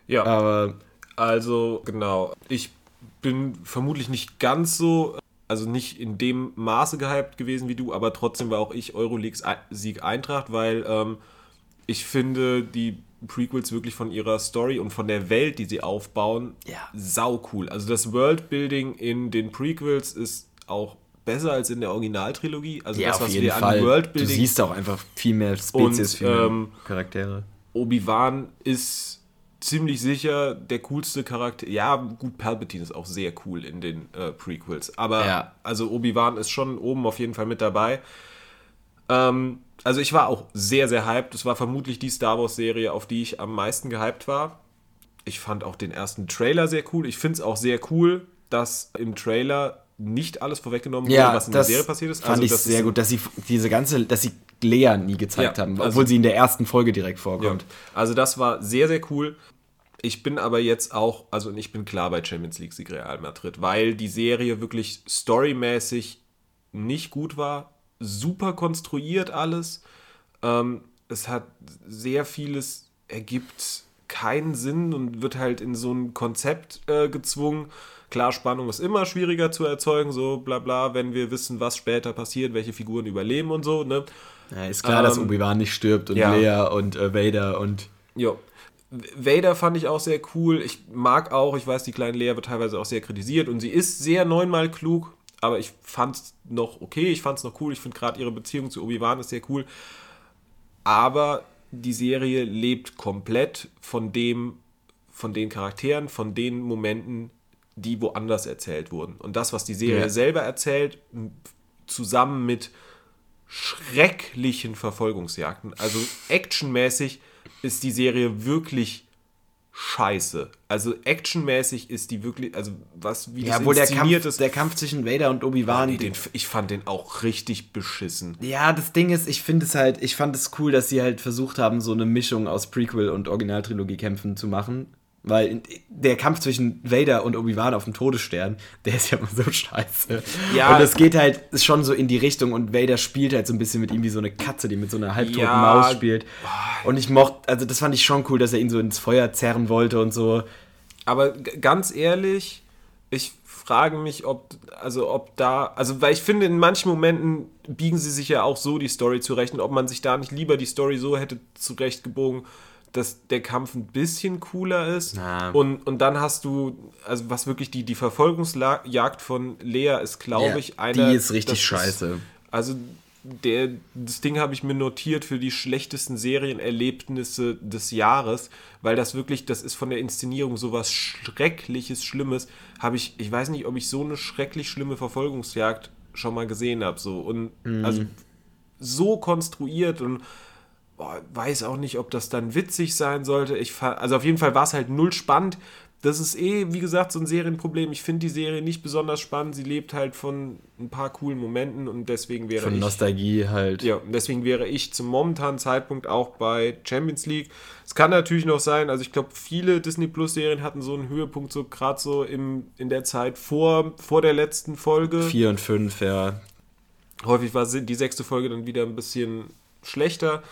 Ja. Aber Also, genau. Ich bin vermutlich nicht ganz so, also nicht in dem Maße gehypt gewesen wie du, aber trotzdem war auch ich Euroleague-Sieg Eintracht, weil ähm, ich finde die Prequels wirklich von ihrer Story und von der Welt, die sie aufbauen, Ja. sau cool. Also das Worldbuilding in den Prequels ist auch besser als in der Originaltrilogie. Also ja, das, was wir Fall. an Du Worldbuilding siehst auch einfach viel mehr Spezies, Und, viel mehr ähm, Charaktere. Obi-Wan ist ziemlich sicher der coolste Charakter. Ja, gut, Palpatine ist auch sehr cool in den äh, Prequels. Aber Ja. also Obi-Wan ist schon oben auf jeden Fall mit dabei. Ähm, also ich war auch sehr, sehr hyped. Es war vermutlich die Star Wars-Serie, auf die ich am meisten gehypt war. Ich fand auch den ersten Trailer sehr cool. Ich finde es auch sehr cool, dass im Trailer nicht alles vorweggenommen wurde, Ja, was in der Serie passiert ist. fand Also ich das sehr gut, dass sie diese ganze, dass sie Lea nie gezeigt Ja, haben, also- obwohl sie in der ersten Folge direkt Ja. vorkommt. Also das war sehr, sehr cool. Ich bin aber jetzt auch, also ich bin klar bei Champions League Sieg Real Madrid, weil die Serie wirklich storymäßig nicht gut war. Super konstruiert alles. Ähm, es hat sehr vieles, ergibt keinen Sinn und wird halt in so ein Konzept äh, gezwungen. Klar, Spannung ist immer schwieriger zu erzeugen, so bla bla, wenn wir wissen, was später passiert, welche Figuren überleben und so, ne? Ja, ist klar, dass Ähm, Obi-Wan nicht stirbt und ja. Lea und äh, Vader und Jo. Vader fand ich auch sehr cool. Ich mag auch, ich weiß, die kleine Lea wird teilweise auch sehr kritisiert und sie ist sehr neunmal klug, aber ich fand es noch okay, ich fand es noch cool. Ich finde gerade ihre Beziehung zu Obi-Wan ist sehr cool. Aber die Serie lebt komplett von dem, von den Charakteren, von den Momenten, die woanders erzählt wurden. Und das, was die Serie Ja. selber erzählt, zusammen mit schrecklichen Verfolgungsjagden. Also actionmäßig ist die Serie wirklich scheiße. Also actionmäßig ist die wirklich, also was wie ja, das wohl der Kampf, ist. der Kampf zwischen Vader und Obi-Wan. nee, den, ich fand den auch richtig beschissen. ja, das Ding ist, ich finde es halt, ich fand es cool, dass sie halt versucht haben, so eine Mischung aus Prequel und Originaltrilogie-Kämpfen zu machen. Weil der Kampf zwischen Vader und Obi-Wan auf dem Todesstern, der ist ja immer so scheiße. Ja. Und es geht halt schon so in die Richtung und Vader spielt halt so ein bisschen mit ihm wie so eine Katze, die mit so einer halbtoten Ja. Maus spielt. Und ich mochte, also das fand ich schon cool, dass er ihn so ins Feuer zerren wollte und so. Aber ganz ehrlich, ich frage mich, ob, also ob da, also weil ich finde, in manchen Momenten biegen sie sich ja auch so die Story zurecht und ob man sich da nicht lieber die Story so hätte zurechtgebogen, dass der Kampf ein bisschen cooler ist. Na. Und, und dann hast du, also was wirklich die, die Verfolgungsjagd von Lea ist, glaube Ja, ich, einer. die ist richtig scheiße. also der, das Ding habe ich mir notiert für die schlechtesten Serienerlebnisse des Jahres, weil das wirklich, das ist von der Inszenierung sowas Schreckliches, Schlimmes. Habe ich, ich weiß nicht, ob ich so eine schrecklich schlimme Verfolgungsjagd schon mal gesehen habe. So. Und also so konstruiert und weiß auch nicht, ob das dann witzig sein sollte. Ich also auf jeden Fall war es halt null spannend. Das ist eh, wie gesagt, so ein Serienproblem. Ich finde die Serie nicht besonders spannend. Sie lebt halt von ein paar coolen Momenten und deswegen wäre Von ich Nostalgie halt. ja, und deswegen wäre ich zum momentanen Zeitpunkt auch bei Champions League. Es kann natürlich noch sein, also ich glaube, viele Disney Plus Serien hatten so einen Höhepunkt, so gerade so im, in der Zeit vor, vor der letzten Folge. Vier und fünf, ja. Häufig war die sechste Folge dann wieder ein bisschen schlechter.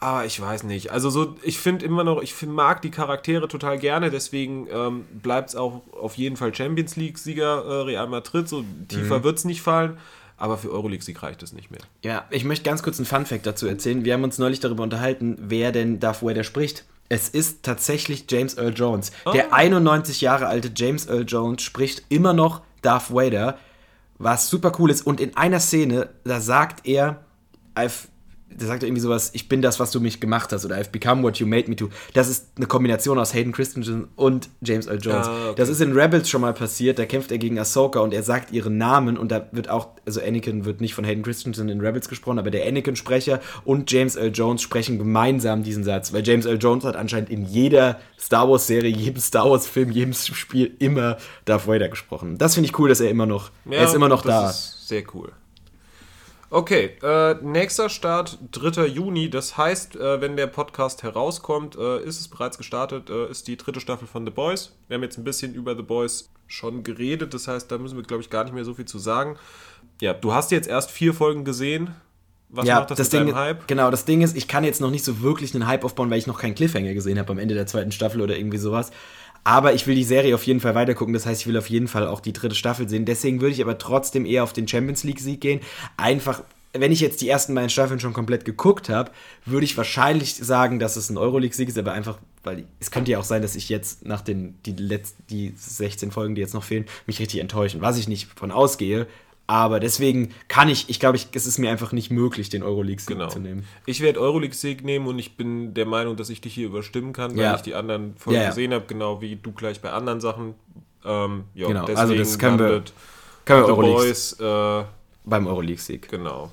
Aber ich weiß nicht. Also so, ich finde immer noch, ich find, mag die Charaktere total gerne, deswegen ähm, bleibt es auch auf jeden Fall Champions League-Sieger äh, Real Madrid. So tiefer wird es nicht fallen, aber für Euroleague-Sieg reicht es nicht mehr. Ja, ich möchte ganz kurz einen Fun-Fact dazu erzählen. Wir haben uns neulich darüber unterhalten, wer denn Darth Vader spricht. Es ist tatsächlich James Earl Jones. Der 91 Jahre alte James Earl Jones spricht immer noch Darth Vader, was super cool ist. Und in einer Szene, da sagt er, I've, da sagt er irgendwie sowas, ich bin das, was du mich gemacht hast, oder I've become what you made me to. Das ist eine Kombination aus Hayden Christensen und James Earl Jones. Ah, okay. Das ist in Rebels schon mal passiert, da kämpft er gegen Ahsoka und er sagt ihren Namen und da wird auch, also Anakin wird nicht von Hayden Christensen in Rebels gesprochen, aber der Anakin-Sprecher und James Earl Jones sprechen gemeinsam diesen Satz, weil James Earl Jones hat anscheinend in jeder Star Wars-Serie, jedem Star Wars-Film, jedem Spiel immer Darth Vader gesprochen. Das finde ich cool, dass er immer noch, er ist immer noch das da. ist sehr cool. Okay, äh, nächster Start 3. Juni. Das heißt, äh, wenn der Podcast herauskommt, äh, ist es bereits gestartet, äh, ist die dritte Staffel von The Boys. Wir haben jetzt ein bisschen über The Boys schon geredet, das heißt, da müssen wir, glaube ich, gar nicht mehr so viel zu sagen. Ja, du hast jetzt erst vier Folgen gesehen. Was ja, macht das, das mit Ding, Hype? genau, das Ding ist, ich kann jetzt noch nicht so wirklich einen Hype aufbauen, weil ich noch keinen Cliffhanger gesehen habe am Ende der zweiten Staffel oder irgendwie sowas. Aber ich will die Serie auf jeden Fall weitergucken, das heißt, ich will auf jeden Fall auch die dritte Staffel sehen. Deswegen würde ich aber trotzdem eher auf den Champions League-Sieg gehen. Einfach, wenn ich jetzt die ersten beiden Staffeln schon komplett geguckt habe, würde ich wahrscheinlich sagen, dass es ein Euroleague-Sieg ist, aber einfach, weil es könnte ja auch sein, dass ich jetzt nach den die, letzten, die 16 Folgen, die jetzt noch fehlen, mich richtig enttäuschen, was ich nicht von ausgehe. Aber deswegen kann ich, ich glaube, ich, es ist mir einfach nicht möglich, den Euroleague-Sieg Genau. zu nehmen. Ich werde Euroleague-Sieg nehmen und ich bin der Meinung, dass ich dich hier überstimmen kann, weil Ja. ich die anderen Folgen Ja, ja. gesehen habe, genau wie du gleich bei anderen Sachen. Ähm, ja, Genau, deswegen also das können wir- Können wir Boys, äh, beim Euroleague-Sieg. genau.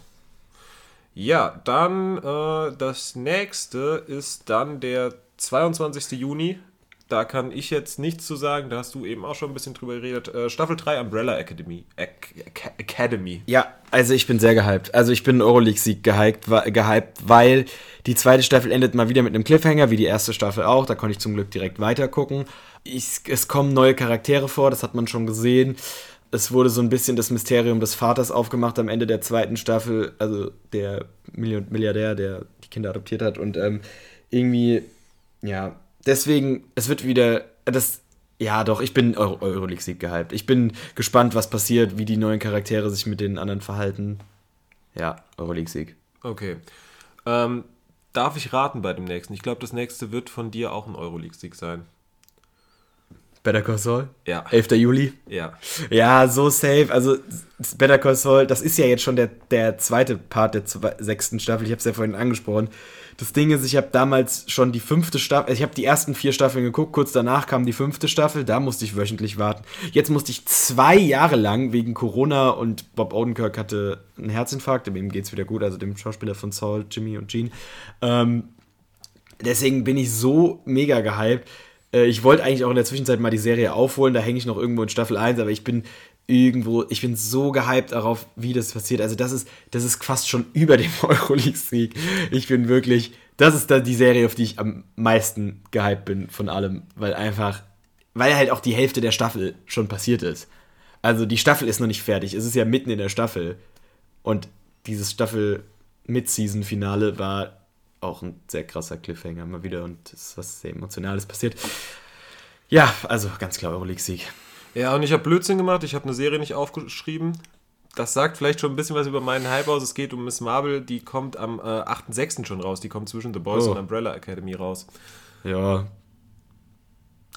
Ja, dann äh, das nächste ist dann der 22. Juni. Da kann ich jetzt nichts zu sagen, da hast du eben auch schon ein bisschen drüber geredet. Äh, Staffel 3 Umbrella Academy. Ac Ac Academy. Ja, also ich bin sehr gehypt. Also ich bin Euroleague-Sieg gehypt, gehypt, weil die zweite Staffel endet mal wieder mit einem Cliffhanger, wie die erste Staffel auch. Da konnte ich zum Glück direkt weiter gucken. Ich, es kommen neue Charaktere vor, das hat man schon gesehen. Es wurde so ein bisschen das Mysterium des Vaters aufgemacht am Ende der zweiten Staffel, also der Milliardär, der die Kinder adoptiert hat. Und ähm, irgendwie, ja, deswegen, es wird wieder, das, ja doch, ich bin Euro Euroleague-Sieg gehypt. Ich bin gespannt, was passiert, wie die neuen Charaktere sich mit den anderen verhalten. Ja, Euroleague-Sieg. Okay. Ähm, darf ich raten bei dem nächsten? Ich glaube, das nächste wird von dir auch ein Euroleague-Sieg sein. Better Call Saul? Ja. 11. Juli? Ja. Ja, so safe. Also Better Call Saul, das ist ja jetzt schon der, der zweite Part der sechsten Staffel. Ich habe es ja vorhin angesprochen. Das Ding ist, ich habe damals schon die fünfte Staffel, ich habe die ersten vier Staffeln geguckt, kurz danach kam die fünfte Staffel, da musste ich wöchentlich warten. Jetzt musste ich zwei Jahre lang wegen Corona und Bob Odenkirk hatte einen Herzinfarkt, dem geht's wieder gut, also dem Schauspieler von Saul, Jimmy und Gene. Ähm, deswegen bin ich so mega gehypt. Äh, Ich wollte eigentlich auch in der Zwischenzeit mal die Serie aufholen, da hänge ich noch irgendwo in Staffel 1, aber ich bin irgendwo, ich bin so gehypt darauf, wie das passiert. Also das ist, das ist fast schon über dem Euroleague-Sieg. Ich bin wirklich, das ist dann die Serie, auf die ich am meisten gehypt bin von allem, weil einfach, weil halt auch die Hälfte der Staffel schon passiert ist. Also die Staffel ist noch nicht fertig, es ist ja mitten in der Staffel und dieses Staffel Mid-Season-Finale war auch ein sehr krasser Cliffhanger mal wieder und es ist was sehr Emotionales passiert. Ja, also ganz klar Euroleague-Sieg. Ja, und ich habe Blödsinn gemacht. Ich habe eine Serie nicht aufgeschrieben. Das sagt vielleicht schon ein bisschen was über meinen Hype aus. Es geht um Miss Marvel. Die kommt am äh, 8.6. schon raus. Die kommt zwischen The Boys Oh. und Umbrella Academy raus. Ja,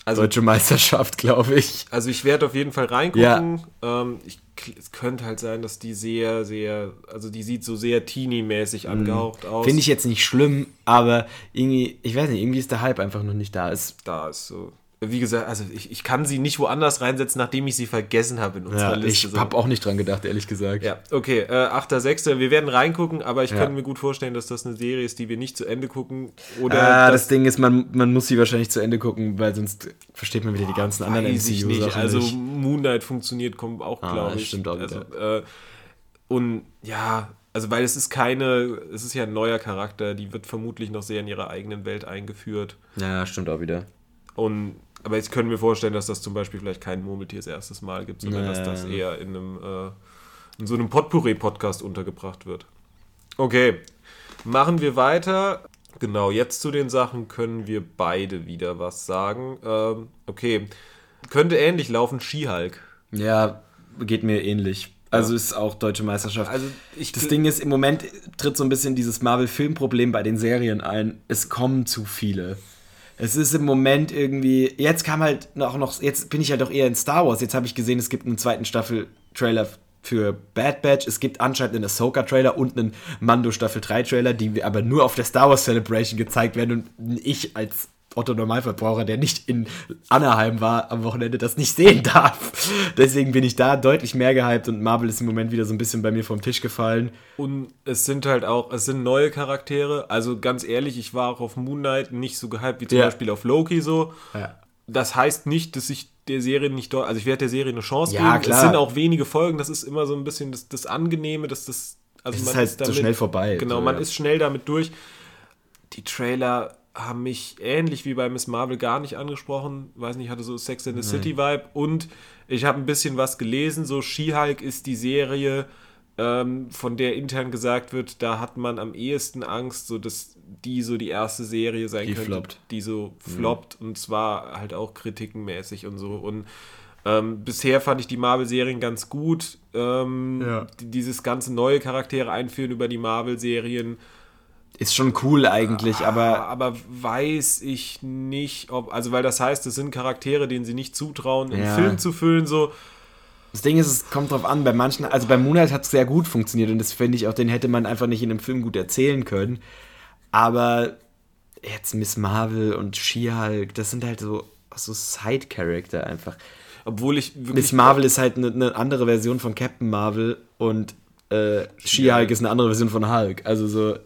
Also, deutsche Meisterschaft, glaube ich. also ich werde auf jeden Fall reingucken. Ähm, ich, es könnte halt sein, dass die sehr, sehr, also die sieht so sehr teeny-mäßig angehaucht aus. Finde ich jetzt nicht schlimm, aber irgendwie, ich weiß nicht, irgendwie ist der Hype einfach noch nicht da. Es, da ist so. Wie gesagt, also ich, ich kann sie nicht woanders reinsetzen, nachdem ich sie vergessen habe in unserer ja, Liste. ich habe auch nicht dran gedacht, ehrlich gesagt. Ja, okay, äh, 8.6. Wir werden reingucken, aber ich Ja. kann mir gut vorstellen, dass das eine Serie ist, die wir nicht zu Ende gucken. Oder Ah, das Ding ist, man, man muss sie wahrscheinlich zu Ende gucken, weil sonst versteht man wieder die ganzen anderen ich nicht. MCU-Sachen Also nicht. Moon Knight funktioniert kommt auch, Ah, glaube ich. stimmt auch also, wieder. äh, und ja, also weil es ist keine, es ist ja ein neuer Charakter, die wird vermutlich noch sehr in ihrer eigenen Welt eingeführt. Ja, stimmt auch wieder. Und aber ich könnte mir vorstellen, dass das zum Beispiel vielleicht kein Murmeltier das erstes Mal gibt, sondern dass das Nee. eher in einem äh, in so einem Potpourri-Podcast untergebracht wird. Okay, machen wir weiter. Genau, jetzt zu den Sachen können wir beide wieder was sagen. Ähm, okay, könnte ähnlich laufen, Skihulk. Ja, geht mir ähnlich. Also ist auch deutsche Meisterschaft. Also ich das Ding ist, im Moment tritt so ein bisschen dieses Marvel-Film-Problem bei den Serien ein. Es kommen zu viele. Es ist im Moment irgendwie. Jetzt kam halt auch noch. Jetzt bin ich halt auch eher in Star Wars. Jetzt habe ich gesehen, es gibt einen zweiten Staffel-Trailer für Bad Batch. Es gibt anscheinend einen Ahsoka-Trailer und einen Mando Staffel 3-Trailer, die aber nur auf der Star Wars Celebration gezeigt werden. Und ich als Otto Normalverbraucher, der nicht in Anaheim war am Wochenende, das nicht sehen darf. Deswegen bin ich da deutlich mehr gehypt und Marvel ist im Moment wieder so ein bisschen bei mir vom Tisch gefallen. Und es sind halt auch, es sind neue Charaktere. Also ganz ehrlich, ich war auch auf Moon Knight nicht so gehypt wie zum Ja. Beispiel auf Loki so. Ja. Das heißt nicht, dass ich der Serie nicht dort, also ich werde der Serie eine Chance Ja, geben. klar. Es sind auch wenige Folgen, das ist immer so ein bisschen das, das Angenehme, dass das Also Es man ist halt so schnell vorbei, Genau, so, man ja. ist schnell damit durch. Die Trailer haben mich ähnlich wie bei Miss Marvel gar nicht angesprochen. Weiß nicht, hatte so Sex in the City Vibe. Und ich habe ein bisschen was gelesen. So She-Hulk ist die Serie, ähm, von der intern gesagt wird, da hat man am ehesten Angst, so dass die so die erste Serie sein Die könnte, floppt. die so floppt. Und zwar halt auch kritikenmäßig und so. Und ähm, bisher fand ich die Marvel-Serien ganz gut. Ähm, Ja. die- Dieses ganze neue Charaktere einführen über die Marvel-Serien. Ist schon cool eigentlich, aber Aber weiß ich nicht, ob. Also, weil das heißt, es sind Charaktere, denen sie nicht zutrauen, einen Ja. Film zu füllen, so. das Ding ist, es kommt drauf an, bei manchen, also bei Moonlight hat es sehr gut funktioniert und das finde ich auch, den hätte man einfach nicht in einem Film gut erzählen können. Aber jetzt Miss Marvel und She-Hulk, das sind halt so, so Side-Character einfach. Obwohl ich wirklich. Miss Marvel ist halt eine, eine andere Version von Captain Marvel und äh, She-Hulk ist eine andere Version von Hulk. Also so,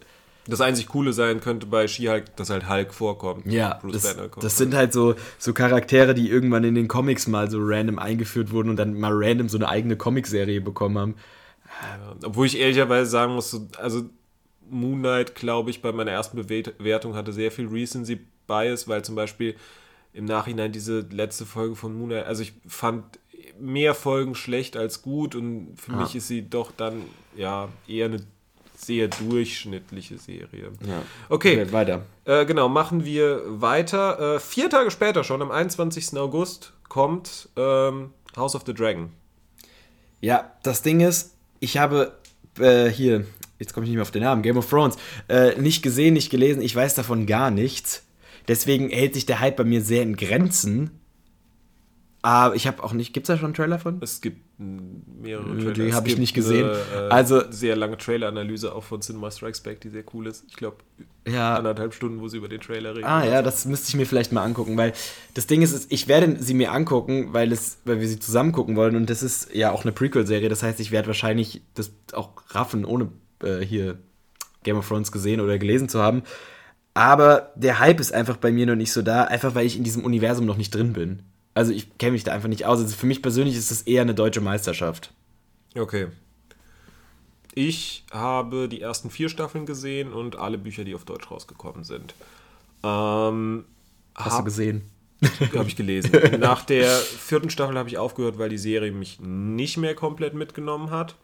Das einzig Coole sein könnte bei She-Hulk, dass halt Hulk vorkommt. ja, Bruce das, kommt. das sind halt so, so Charaktere, die irgendwann in den Comics mal so random eingeführt wurden und dann mal random so eine eigene Comicserie bekommen haben. Obwohl ich ehrlicherweise sagen muss, so- also Moon Knight, glaube ich, bei meiner ersten Bewertung hatte sehr viel Recency Bias, weil zum Beispiel im Nachhinein diese letzte Folge von Moon Knight, also ich fand mehr Folgen schlecht als gut und für mich ist sie doch dann ja eher eine sehr durchschnittliche Serie. Ja. Okay, weiter. äh, genau, machen wir weiter. Äh, vier Tage später schon, am 21. August, kommt ähm, House of the Dragon. Ja, das Ding ist, ich habe äh, hier, jetzt komme ich nicht mehr auf den Namen, Game of Thrones, äh, nicht gesehen, nicht gelesen, ich weiß davon gar nichts. Deswegen hält sich der Hype bei mir sehr in Grenzen. Aber ich habe auch nicht, gibt es da schon einen Trailer von? Es gibt mehrere Trailer. die Es hab ich nicht gesehen. Eine, äh, Also- sehr lange Trailer-Analyse auch von Cinema Strikes Back, die sehr cool ist. Ich glaube, Ja. anderthalb Stunden, wo sie über den Trailer reden. Ah ja, das müsste ich mir vielleicht mal angucken, weil das Ding ist, ist, ich werde sie mir angucken, weil es, weil wir sie zusammen gucken wollen und das ist ja auch eine Prequel-Serie, das heißt, ich werde wahrscheinlich das auch raffen, ohne äh, hier Game of Thrones gesehen oder gelesen zu haben. Aber der Hype ist einfach bei mir noch nicht so da, einfach weil ich in diesem Universum noch nicht drin bin. Also ich kenne mich da einfach nicht aus. Also für mich persönlich ist das eher eine deutsche Meisterschaft. Okay. Ich habe die ersten vier Staffeln gesehen und alle Bücher, die auf Deutsch rausgekommen sind. Ähm, Hast du gesehen? Habe ich gelesen. Nach der vierten Staffel habe ich aufgehört, weil die Serie mich nicht mehr komplett mitgenommen hat.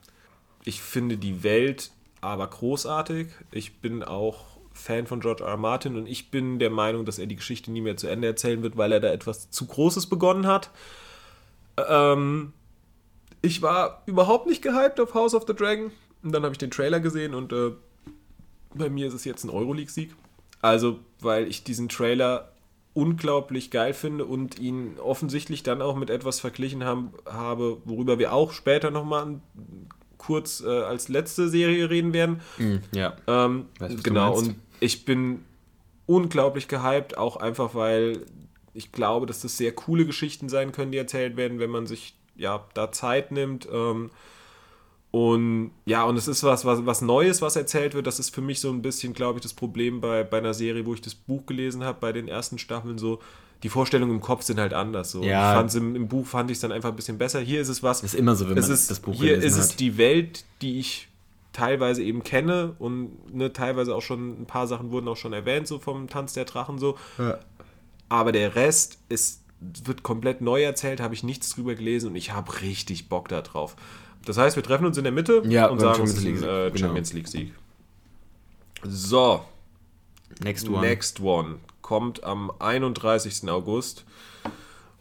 Ich finde die Welt aber großartig. Ich bin auch Fan von George R. R. Martin und ich bin der Meinung, dass er die Geschichte nie mehr zu Ende erzählen wird, weil er da etwas zu Großes begonnen hat. Ähm, ich war überhaupt nicht gehypt auf House of the Dragon. Und dann habe ich den Trailer gesehen und äh, bei mir ist es jetzt ein Euroleague-Sieg. Also, weil ich diesen Trailer unglaublich geil finde und ihn offensichtlich dann auch mit etwas verglichen haben, habe, worüber wir auch später nochmal kurz äh, als letzte Serie reden werden. Ja. Ähm, Weiß, was du genau, und ich bin unglaublich gehypt, auch einfach, weil ich glaube, dass das sehr coole Geschichten sein können, die erzählt werden, wenn man sich ja da Zeit nimmt. Ähm, und ja, und es ist was, was, was Neues, was erzählt wird. Das ist für mich so ein bisschen, glaube ich, das Problem bei, bei einer Serie, wo ich das Buch gelesen habe, bei den ersten Staffeln so. Die Vorstellungen im Kopf sind halt anders. So. Ja. Ich im, Im Buch fand ich es dann einfach ein bisschen besser. Hier ist es was. Ist immer so, wenn es man ist, das Buch Hier gelesen ist es hat. die Welt, die ich teilweise eben kenne und ne, teilweise auch schon ein paar Sachen wurden auch schon erwähnt, so vom Tanz der Drachen so. Ja. Aber der Rest ist, wird komplett neu erzählt, habe ich nichts drüber gelesen und ich habe richtig Bock da drauf. Das heißt, wir treffen uns in der Mitte Ja, und sagen Champions einen League-Sieg, äh, genau. Champions League-Sieg. So, Next one. Next One kommt am 31. August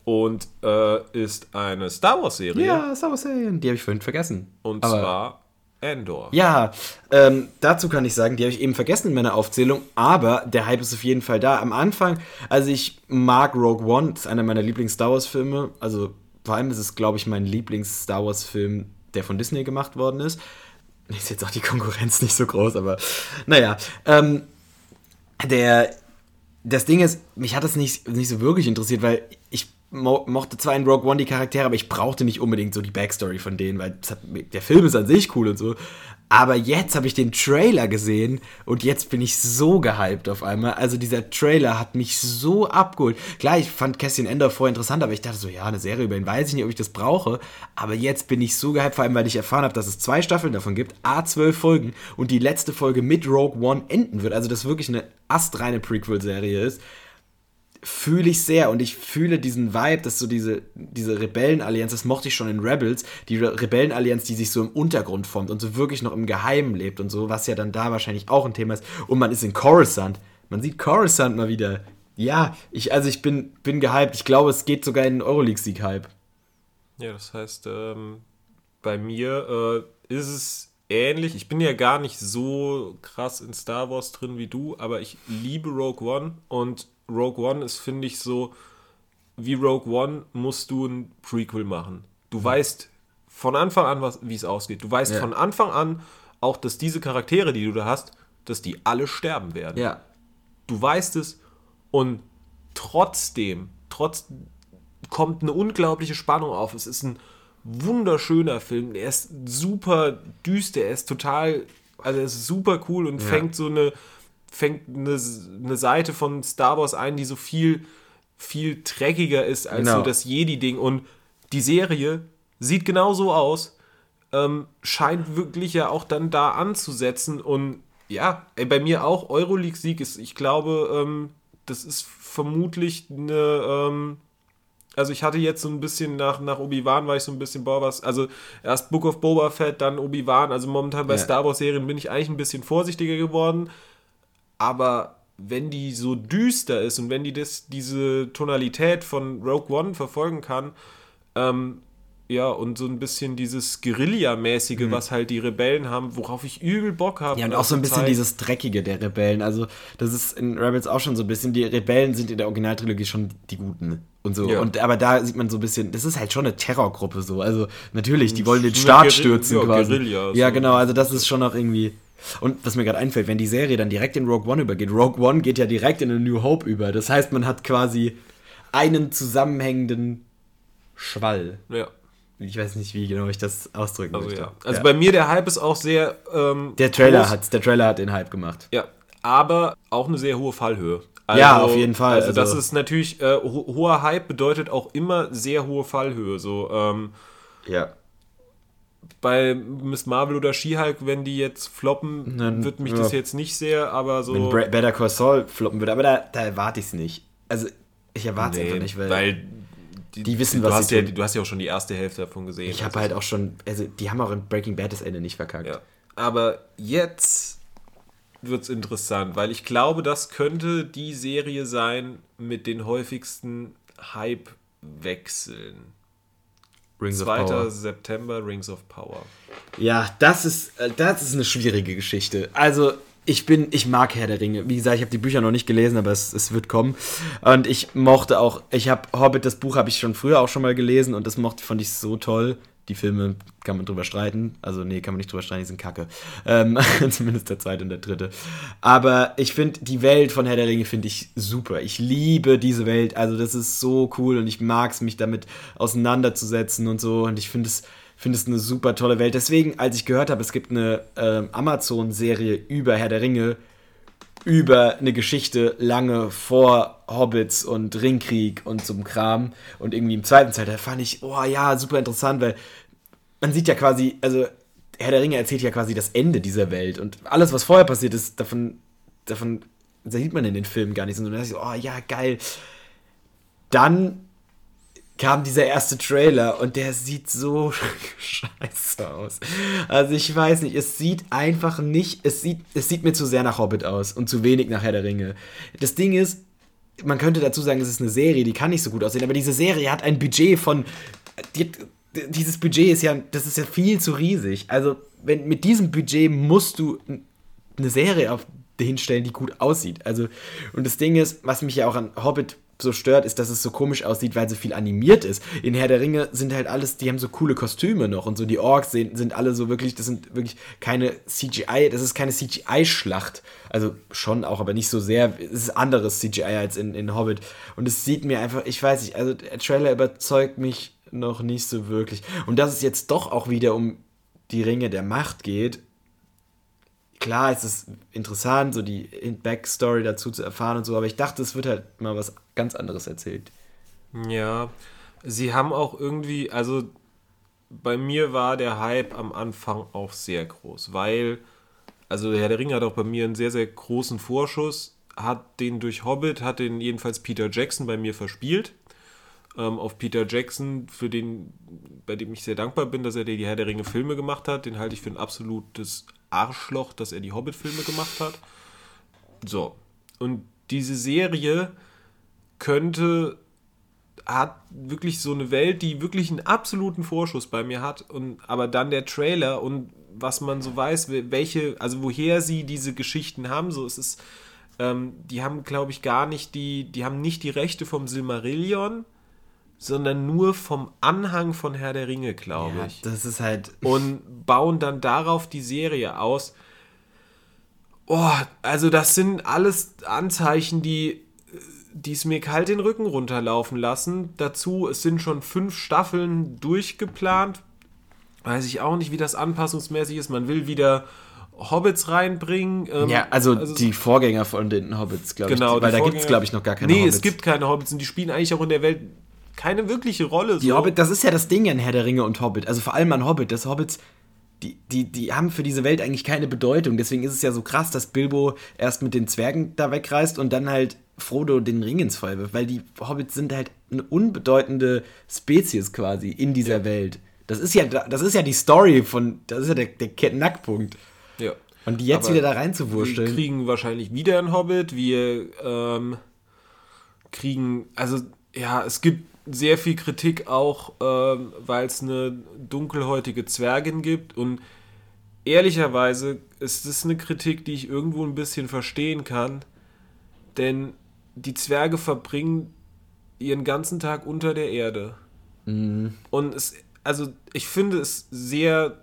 und äh, ist eine Star Wars-Serie. Ja, Star Wars Serien. Die habe ich vorhin vergessen. Und Aber- zwar Endor. Ja, ähm, dazu kann ich sagen, die habe ich eben vergessen in meiner Aufzählung, aber der Hype ist auf jeden Fall da. Am Anfang, also ich mag Rogue One, das ist einer meiner Lieblings-Star Wars-Filme. Also vor allem ist es, glaube ich, mein Lieblings-Star Wars-Film, der von Disney gemacht worden ist. Ist jetzt auch die Konkurrenz nicht so groß, aber naja. Ähm, der, das Ding ist, mich hat das nicht, nicht so wirklich interessiert, weil ich mo mochte zwar in Rogue One die Charaktere, aber ich brauchte nicht unbedingt so die Backstory von denen, weil hat, der Film ist an sich cool und so. Aber jetzt habe ich den Trailer gesehen und jetzt bin ich so gehypt auf einmal. Also dieser Trailer hat mich so abgeholt. Klar, ich fand Cassian Ender vorher interessant, aber ich dachte so, ja, eine Serie über ihn weiß ich nicht, ob ich das brauche. Aber jetzt bin ich so gehypt, vor allem, weil ich erfahren habe, dass es zwei Staffeln davon gibt, A12 Folgen und die letzte Folge mit Rogue One enden wird. Also das wirklich eine astreine Prequel-Serie ist fühle ich sehr und ich fühle diesen Vibe, dass so diese, diese Rebellenallianz, das mochte ich schon in Rebels, die Rebellenallianz, die sich so im Untergrund formt und so wirklich noch im Geheimen lebt und so, was ja dann da wahrscheinlich auch ein Thema ist. Und man ist in Coruscant. Man sieht Coruscant mal wieder. Ja, ich, also ich bin, bin gehypt. Ich glaube, es geht sogar in den Euroleague-Sieg-Hype. Ja, das heißt, ähm, bei mir äh, ist es ähnlich. Ich bin ja gar nicht so krass in Star Wars drin wie du, aber ich liebe Rogue One und Rogue One ist, finde ich, so, wie Rogue One musst du ein Prequel machen. Du mhm. weißt von Anfang an, wie es ausgeht. Du weißt ja. von Anfang an auch, dass diese Charaktere, die du da hast, dass die alle sterben werden. Ja. Du weißt es und trotzdem, trotz kommt eine unglaubliche Spannung auf. Es ist ein wunderschöner Film. Er ist super düster, er ist total, also er ist super cool und ja. fängt so eine fängt eine, eine Seite von Star Wars ein, die so viel, viel dreckiger ist als genau. so das Jedi-Ding. Und die Serie sieht genauso aus, ähm, scheint wirklich ja auch dann da anzusetzen. Und ja, ey, bei mir auch Euroleague-Sieg ist, ich glaube, ähm, das ist vermutlich eine. Ähm, also ich hatte jetzt so ein bisschen nach, nach Obi-Wan war ich so ein bisschen, boah, was, also erst Book of Boba Fett, dann Obi-Wan, also momentan bei ja. Star Wars Serien bin ich eigentlich ein bisschen vorsichtiger geworden, aber wenn die so düster ist und wenn die das, diese Tonalität von Rogue One verfolgen kann, ähm, ja, und so ein bisschen dieses Guerilla-mäßige, mhm. was halt die Rebellen haben, worauf ich übel Bock habe. Ja, und auch so ein bisschen Zeit. dieses Dreckige der Rebellen. Also, das ist in Rebels auch schon so ein bisschen, die Rebellen sind in der Originaltrilogie schon die Guten und so. Ja. Und aber da sieht man so ein bisschen, das ist halt schon eine Terrorgruppe so. Also, natürlich, die wollen den Staat stürzen ja, quasi. Guerilla, ja, genau, also das ist schon auch irgendwie. Und was mir gerade einfällt, wenn die Serie dann direkt in Rogue One übergeht, Rogue One geht ja direkt in A New Hope über. Das heißt, man hat quasi einen zusammenhängenden Schwall. Ja. Ich weiß nicht, wie genau ich das ausdrücken also, möchte. Ja. Also ja. bei mir der Hype ist auch sehr. Ähm, der Trailer hat der Trailer hat den Hype gemacht. Ja, aber auch eine sehr hohe Fallhöhe. Also, ja, auf jeden Fall. Also, also das ist natürlich äh, ho hoher Hype bedeutet auch immer sehr hohe Fallhöhe. So. Ähm, ja bei Miss Marvel oder She-Hulk, wenn die jetzt floppen, Dann, wird mich ja. das jetzt nicht sehr, aber so. Wenn Bra Better Call Saul floppen würde, aber da, da erwarte ich es nicht. Also, ich erwarte es nee, einfach nicht, weil. weil die, die wissen, was hast ja, Du hast ja auch schon die erste Hälfte davon gesehen. Ich habe also halt auch schon. Also, die haben auch in Breaking Bad das Ende nicht verkackt. Ja. Aber jetzt wird es interessant, weil ich glaube, das könnte die Serie sein mit den häufigsten Hype-Wechseln. Rings 2. of Power. September, Rings of Power. Ja, das ist, äh, das ist eine schwierige Geschichte. Also, ich bin, ich mag Herr der Ringe. Wie gesagt, ich habe die Bücher noch nicht gelesen, aber es, es wird kommen. Und ich mochte auch, ich habe Hobbit, das Buch habe ich schon früher auch schon mal gelesen und das mochte, fand ich so toll. Die Filme kann man drüber streiten. Also, nee, kann man nicht drüber streiten, die sind kacke. Ähm, zumindest der zweite und der dritte. Aber ich finde, die Welt von Herr der Ringe finde ich super. Ich liebe diese Welt. Also, das ist so cool und ich mag es, mich damit auseinanderzusetzen und so. Und ich finde es finde es eine super tolle Welt. Deswegen, als ich gehört habe, es gibt eine äh, Amazon-Serie über Herr der Ringe, über eine Geschichte lange vor Hobbits und Ringkrieg und zum Kram und irgendwie im zweiten Teil, da fand ich, oh ja, super interessant, weil man sieht ja quasi, also Herr der Ringe erzählt ja quasi das Ende dieser Welt und alles, was vorher passiert ist, davon, davon sieht man in den Filmen gar nicht, sondern da ist so, oh ja, geil. Dann kam dieser erste Trailer und der sieht so scheiße aus. Also ich weiß nicht, es sieht einfach nicht, es sieht, es sieht mir zu sehr nach Hobbit aus und zu wenig nach Herr der Ringe. Das Ding ist, man könnte dazu sagen, es ist eine Serie, die kann nicht so gut aussehen, aber diese Serie hat ein Budget von, die, dieses Budget ist ja, das ist ja viel zu riesig. Also wenn, mit diesem Budget musst du eine Serie auf, hinstellen, die gut aussieht. Also, und das Ding ist, was mich ja auch an Hobbit so stört, ist, dass es so komisch aussieht, weil so viel animiert ist. In Herr der Ringe sind halt alles, die haben so coole Kostüme noch und so die Orks sind, sind alle so wirklich, das sind wirklich keine CGI, das ist keine CGI-Schlacht. Also schon auch, aber nicht so sehr. Es ist anderes CGI als in, in Hobbit. Und es sieht mir einfach, ich weiß nicht, also der Trailer überzeugt mich noch nicht so wirklich. Und dass es jetzt doch auch wieder um die Ringe der Macht geht, klar, es ist interessant, so die Backstory dazu zu erfahren und so, aber ich dachte, es wird halt mal was ganz anderes erzählt. Ja, sie haben auch irgendwie, also bei mir war der Hype am Anfang auch sehr groß, weil, also Herr der Ringe hat auch bei mir einen sehr, sehr großen Vorschuss, hat den durch Hobbit, hat den jedenfalls Peter Jackson bei mir verspielt. Ähm, auf Peter Jackson, für den, bei dem ich sehr dankbar bin, dass er die Herr der Ringe Filme gemacht hat, den halte ich für ein absolutes Arschloch, dass er die Hobbit-Filme gemacht hat. So. Und diese Serie könnte, hat wirklich so eine Welt, die wirklich einen absoluten Vorschuss bei mir hat. Und, aber dann der Trailer und was man so weiß, welche, also woher sie diese Geschichten haben, so es ist, ähm, die haben, glaube ich, gar nicht die, die haben nicht die Rechte vom Silmarillion, sondern nur vom Anhang von Herr der Ringe, glaube Ja, ich das ist halt. und bauen dann darauf die Serie aus. Oh, also das sind alles Anzeichen, die es mir kalt den Rücken runterlaufen lassen. Dazu, es sind schon fünf Staffeln durchgeplant. Weiß ich auch nicht, wie das anpassungsmäßig ist. Man will wieder Hobbits reinbringen. ähm, Ja, also, die Vorgänger von den Hobbits, glaube Genau, ich. Weil da gibt es, glaube ich, noch gar keine Nee, Hobbits. es gibt keine Hobbits und die spielen eigentlich auch in der Welt keine wirkliche Rolle. Die Hobbit, das ist ja das Ding an Herr der Ringe und Hobbit. Also vor allem an Hobbit. Das Hobbits, die, die, die haben für diese Welt eigentlich keine Bedeutung. Deswegen ist es ja so krass, dass Bilbo erst mit den Zwergen da wegreist und dann halt Frodo den Ring ins Feuer wirft. Weil die Hobbits sind halt eine unbedeutende Spezies quasi in dieser Welt. Das ist ja, das ist ja die Story von, das ist ja der, der Knackpunkt. Ja. Und die jetzt Aber wieder da Wir reinzuwurschteln. kriegen wahrscheinlich wieder einen Hobbit. Wir ähm, kriegen, also ja, es gibt sehr viel Kritik auch, ähm, weil es eine dunkelhäutige Zwergin gibt. Und ehrlicherweise ist es eine Kritik, die ich irgendwo ein bisschen verstehen kann. Denn die Zwerge verbringen ihren ganzen Tag unter der Erde. Und es, also ich finde es sehr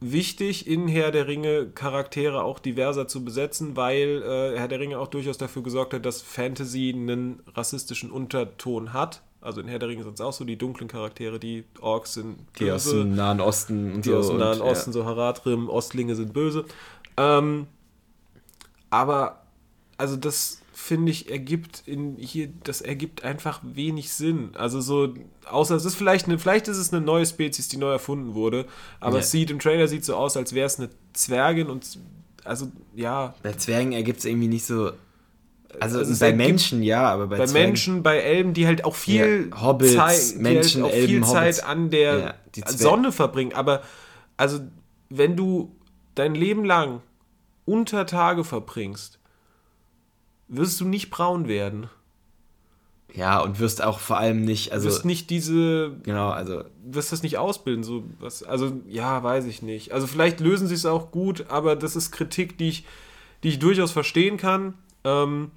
wichtig, in Herr der Ringe Charaktere auch diverser zu besetzen, weil äh, Herr der Ringe auch durchaus dafür gesorgt hat, dass Fantasy einen rassistischen Unterton hat. Also in Herr der Ringe sind es auch so die dunklen Charaktere, die Orks sind Die aus dem Nahen Osten und die so. aus dem Nahen und, Osten, so Haradrim, Ostlinge sind böse. Ähm, aber, also das finde ich, ergibt in hier, das ergibt einfach wenig Sinn. Also so, außer es ist vielleicht eine, vielleicht ist es eine neue Spezies, die neu erfunden wurde, aber Ja. es sieht im Trailer sieht so aus, als wäre es eine Zwergin und also ja, Ja. Bei Zwergen ergibt es irgendwie nicht so. Also, Also bei Menschen ja, aber bei, bei Menschen, bei Elben, die halt auch viel Ja, Hobbits, Zeit, die Menschen, halt auch Elben, viel Hobbits. Zeit an der Ja, Sonne verbringen. Aber also, wenn du dein Leben lang unter Tage verbringst, wirst du nicht braun werden. Ja, und wirst auch vor allem nicht, also. wirst nicht diese, Genau, also. wirst das nicht ausbilden. So was, also ja, weiß ich nicht. Also vielleicht lösen sie es auch gut, aber das ist Kritik, die ich, die ich durchaus verstehen kann. Ähm,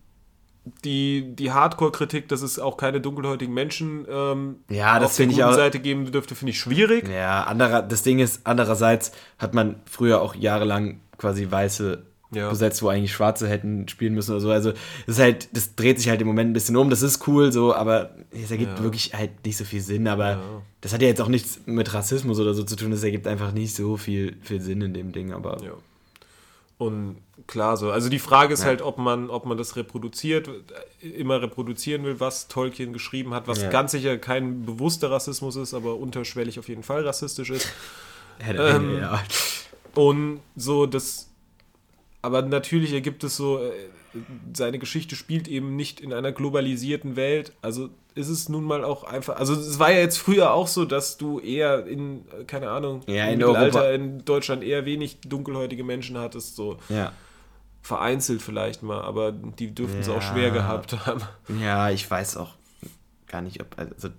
die, die Hardcore-Kritik, dass es auch keine dunkelhäutigen Menschen ähm, Ja, das auf der guten auch- Seite geben dürfte, finde ich schwierig. Ja, anderer, das Ding ist, andererseits hat man früher auch jahrelang quasi weiße Ja. besetzt, wo eigentlich Schwarze hätten spielen müssen oder so. Also, das ist halt, das dreht sich halt im Moment ein bisschen um. Das ist cool so, aber es ergibt Ja. wirklich halt nicht so viel Sinn. Aber Ja. das hat ja jetzt auch nichts mit Rassismus oder so zu tun. Das ergibt einfach nicht so viel, viel Sinn in dem Ding. Aber Ja. Und klar so. Also die Frage ist Ja. halt, ob man, ob man das reproduziert, immer reproduzieren will, was Tolkien geschrieben hat, was Ja. ganz sicher kein bewusster Rassismus ist, aber unterschwellig auf jeden Fall rassistisch ist. Ähm, ja. Und so, das. Aber natürlich ergibt es so, äh, seine Geschichte spielt eben nicht in einer globalisierten Welt. Also ist es nun mal auch einfach. Also es war ja jetzt früher auch so, dass du eher in, äh, keine Ahnung, Ja, im in Mittelalter Europa. in Deutschland eher wenig dunkelhäutige Menschen hattest, so ja. Vereinzelt vielleicht mal, aber die dürften es auch Ja. schwer gehabt haben. Ja, ich weiß auch gar nicht, ob. Also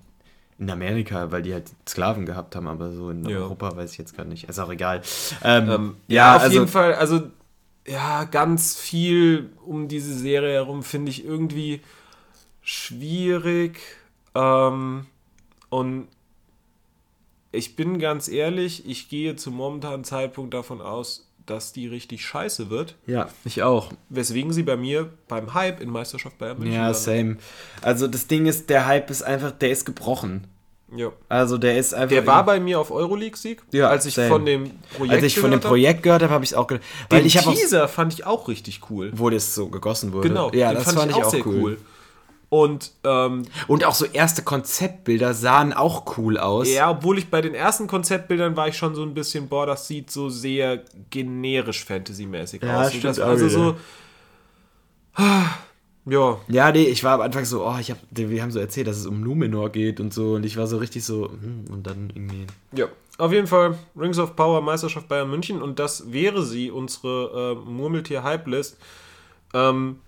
in Amerika, weil die halt Sklaven gehabt haben, aber so in Ja. Europa weiß ich jetzt gar nicht. Ist auch egal. Ähm, Ähm, ja, ja, auf also, jeden Fall, also ja, ganz viel um diese Serie herum finde ich irgendwie schwierig. Ähm, und ich bin ganz ehrlich, ich gehe zum momentanen Zeitpunkt davon aus, dass die richtig scheiße wird. Ja, ich auch. Weswegen sie bei mir beim Hype in Meisterschaft Bayern München Ja, same. Also das Ding ist, der Hype ist einfach, der ist gebrochen. Ja. Also der ist einfach. Der war bei mir auf Euroleague-Sieg, Ja, als ich same. von dem Projekt Als ich von dem. Projekt gehört habe, habe ich es auch gehört. Weil Den ich habe auch, Teaser fand ich auch richtig cool. wo das so gegossen wurde. Genau, ja, das fand, ich auch, sehr cool. Und ähm, Und auch so erste Konzeptbilder sahen auch cool aus. ja, obwohl ich bei den ersten Konzeptbildern war ich schon so ein bisschen, boah, das sieht so sehr generisch Fantasy-mäßig Ja, aus. stimmt das, also so. Ja, Ja, nee, ich war am Anfang so, oh, ich hab, wir haben so erzählt, dass es um Numenor geht und so und ich war so richtig so, hm, und dann irgendwie. Ja, auf jeden Fall Rings of Power Meisterschaft Bayern München und das wäre sie, unsere äh, Murmeltier-Hype-List. Ähm,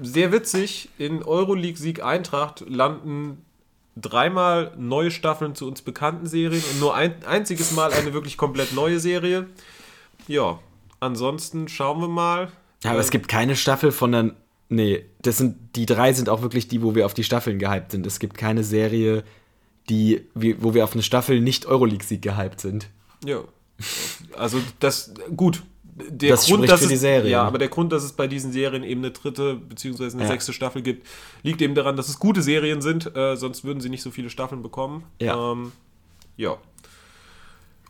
sehr witzig, in Euroleague-Sieg Eintracht landen dreimal neue Staffeln zu uns bekannten Serien und nur ein einziges Mal eine wirklich komplett neue Serie. Ja, ansonsten schauen wir mal. Ja, aber es gibt keine Staffel von der. Nee, das sind, die drei sind auch wirklich die, wo wir auf die Staffeln gehypt sind. Es gibt keine Serie, die, wo wir auf eine Staffel nicht Euroleague-Sieg gehypt sind. Ja. Also das gut. Der Das spricht für es, die Serie. Ja, aber der Grund, dass es bei diesen Serien eben eine dritte bzw. eine Ja. sechste Staffel gibt, liegt eben daran, dass es gute Serien sind. Äh, sonst würden sie nicht so viele Staffeln bekommen. Ja. Ähm, ja.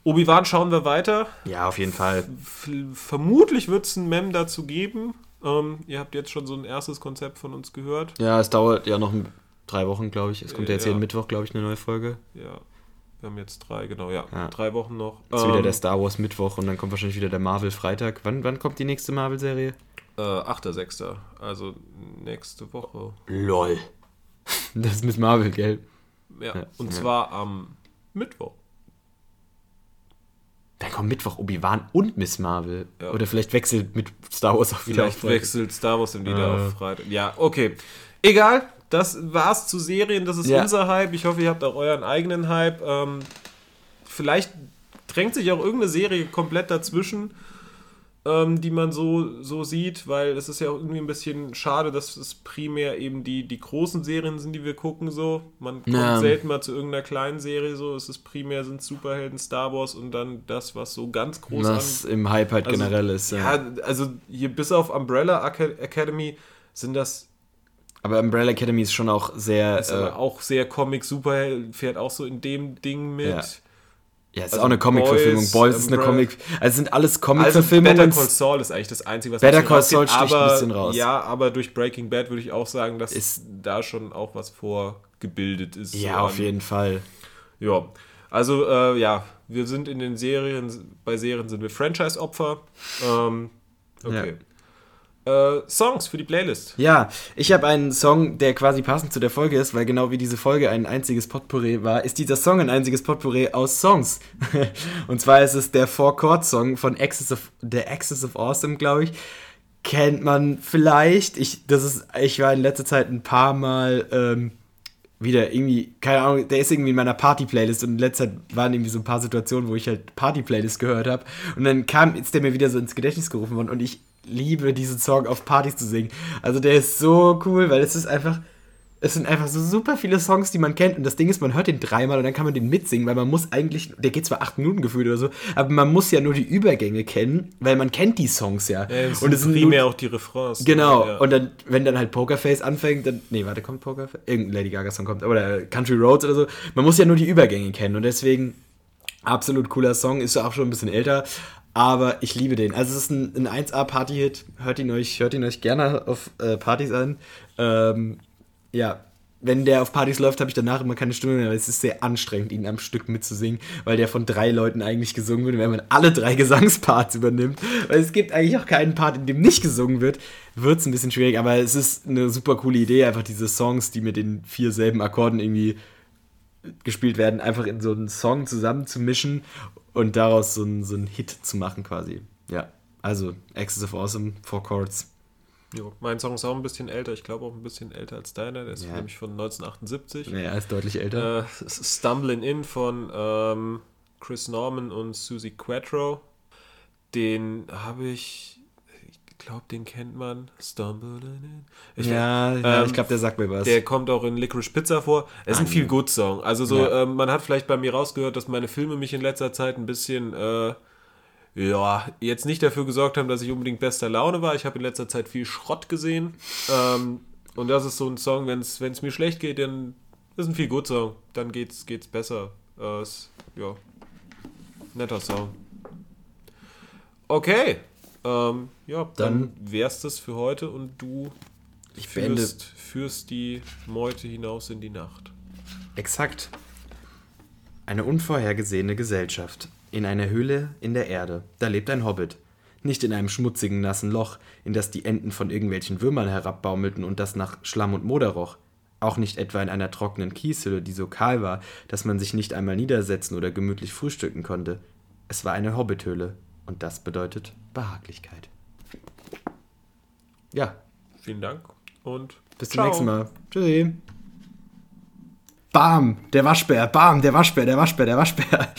Obi-Wan schauen wir weiter. Ja, auf jeden Fall. F vermutlich wird es ein Mem dazu geben. Ähm, ihr habt jetzt schon so ein erstes Konzept von uns gehört. Ja, es dauert ja noch drei Wochen, glaube ich. Es kommt ja jetzt Ja. jeden Mittwoch, glaube ich, eine neue Folge. Ja. Wir haben jetzt drei, genau, ja. Ja. Drei Wochen noch. Ist wieder Ähm, der Star Wars Mittwoch und dann kommt wahrscheinlich wieder der Marvel Freitag. Wann, wann kommt die nächste Marvel-Serie? äh, 8.6. Also nächste Woche. LOL. Das ist Miss Marvel, gell? Ja, Ja. und Ja. zwar am Mittwoch. Dann kommt Mittwoch Obi-Wan und Miss Marvel. Ja. Oder vielleicht wechselt mit Star Wars auch wieder Vielleicht auf Freitag. wechselt Star Wars dann wieder Äh. auf Freitag. Ja, okay. Egal, das war's zu Serien. Das ist Ja. unser Hype. Ich hoffe, ihr habt auch euren eigenen Hype. Ähm, vielleicht drängt sich auch irgendeine Serie komplett dazwischen, ähm, die man so, so sieht, weil es ist ja auch irgendwie ein bisschen schade, dass es primär eben die, die großen Serien sind, die wir gucken so. Man kommt Ja. selten mal zu irgendeiner kleinen Serie so. Es ist primär sind Superhelden, Star Wars und dann das, was so ganz groß Was im Hype halt also, generell ist. Ja. ja, also hier bis auf Umbrella Aca- Academy sind das Aber Umbrella Academy ist schon auch sehr. ist Äh, auch sehr Comic Superheld fährt auch so in dem Ding mit. Ja. ja, ist also auch eine Comic-Verfilmung. Boys, Boys ist eine Comic. Also sind alles Also Comic-Verfilmungen. Better Call Saul ist eigentlich das einzige, was Better ein Call Saul sticht ein aber, bisschen raus. Ja, aber durch Breaking Bad würde ich auch sagen, dass Ist- da schon auch was vorgebildet ist. ja, so auf an- jeden Fall. Ja, also äh, ja, wir sind in den Serien, bei Serien sind wir Franchise-Opfer. Ähm, okay. Äh, Songs für die Playlist. Ja, ich habe einen Song, der quasi passend zu der Folge ist, weil genau wie diese Folge ein einziges Potpourri war, ist dieser Song ein einziges Potpourri aus Songs. Und zwar ist es der Four-Chord-Song von Axis of, der Axis of Awesome, glaube ich. Kennt man vielleicht. Ich, das ist, ich war in letzter Zeit ein paar Mal ähm, wieder irgendwie, keine Ahnung, der ist irgendwie in meiner Party-Playlist und in letzter Zeit waren irgendwie so ein paar Situationen, wo ich halt Party-Playlist gehört habe. Und dann kam, ist der mir wieder so ins Gedächtnis gerufen worden und ich liebe diesen Song auf Partys zu singen. Also der ist so cool, weil es ist einfach, es sind einfach so super viele Songs, die man kennt. Und das Ding ist, man hört den dreimal und dann kann man den mitsingen, weil man muss eigentlich, der geht zwar acht Minuten gefühlt oder so, aber man muss ja nur die Übergänge kennen, weil man kennt die Songs ja. Ja, das und es sind primär auch die Refrains. Genau, Ja. und dann, wenn dann halt Pokerface anfängt, dann. Nee, warte, kommt Pokerface? Irgendein Lady Gaga-Song kommt, oder Country Roads oder so. Man muss ja nur die Übergänge kennen und deswegen absolut cooler Song, ist ja auch schon ein bisschen älter, aber ich liebe den. Also es ist ein, ein 1A-Party-Hit, hört ihn euch, hört ihn euch gerne auf äh, Partys an. Ähm, ja, wenn der auf Partys läuft, habe ich danach immer keine Stimme mehr, weil es ist sehr anstrengend, ihn am Stück mitzusingen, weil der von drei Leuten eigentlich gesungen wird. Und wenn man alle drei Gesangsparts übernimmt, weil es gibt eigentlich auch keinen Part, in dem nicht gesungen wird, wird es ein bisschen schwierig. Aber es ist eine super coole Idee, einfach diese Songs, die mit den vier selben Akkorden irgendwie gespielt werden, einfach in so einen Song zusammenzumischen und daraus so einen, so einen Hit zu machen quasi. Ja, also Axis of Awesome, Four Chords. Jo, mein Song ist auch ein bisschen älter, ich glaube auch ein bisschen älter als deiner, der ist Ja. nämlich von 1978. Ja, er ist deutlich älter. Äh, Stumbling In von ähm, Chris Norman und Susie Quattro. Den habe ich glaube, den kennt man. Stumble in. Ich Ja, ja Ähm, ich glaube, der sagt mir was. Der kommt auch in Licorice Pizza vor. Es ist ein viel good Song. Also so, Ja. ähm, man hat vielleicht bei mir rausgehört, dass meine Filme mich in letzter Zeit ein bisschen, äh, ja, jetzt nicht dafür gesorgt haben, dass ich unbedingt bester Laune war. Ich habe in letzter Zeit viel Schrott gesehen. Ähm, und das ist so ein Song, wenn es mir schlecht geht, dann ist ein viel good Song. Dann geht's, geht's besser. Äh, ist, ja, netter Song. Okay. Ähm, ja, dann, wär's das für heute und du ich führst, führst die Meute hinaus in die Nacht. Exakt. Eine unvorhergesehene Gesellschaft. In einer Höhle in der Erde. Da lebt ein Hobbit. Nicht in einem schmutzigen, nassen Loch, in das die Enten von irgendwelchen Würmern herabbaumelten und das nach Schlamm und Moder roch. Auch nicht etwa in einer trockenen Kieshülle, die so kahl war, dass man sich nicht einmal niedersetzen oder gemütlich frühstücken konnte. Es war eine Hobbithöhle. Und das bedeutet Behaglichkeit. Ja, Vielen Dank und bis zum nächsten Mal. Tschüssi. Bam, der Waschbär, bam, der Waschbär, der Waschbär, der Waschbär.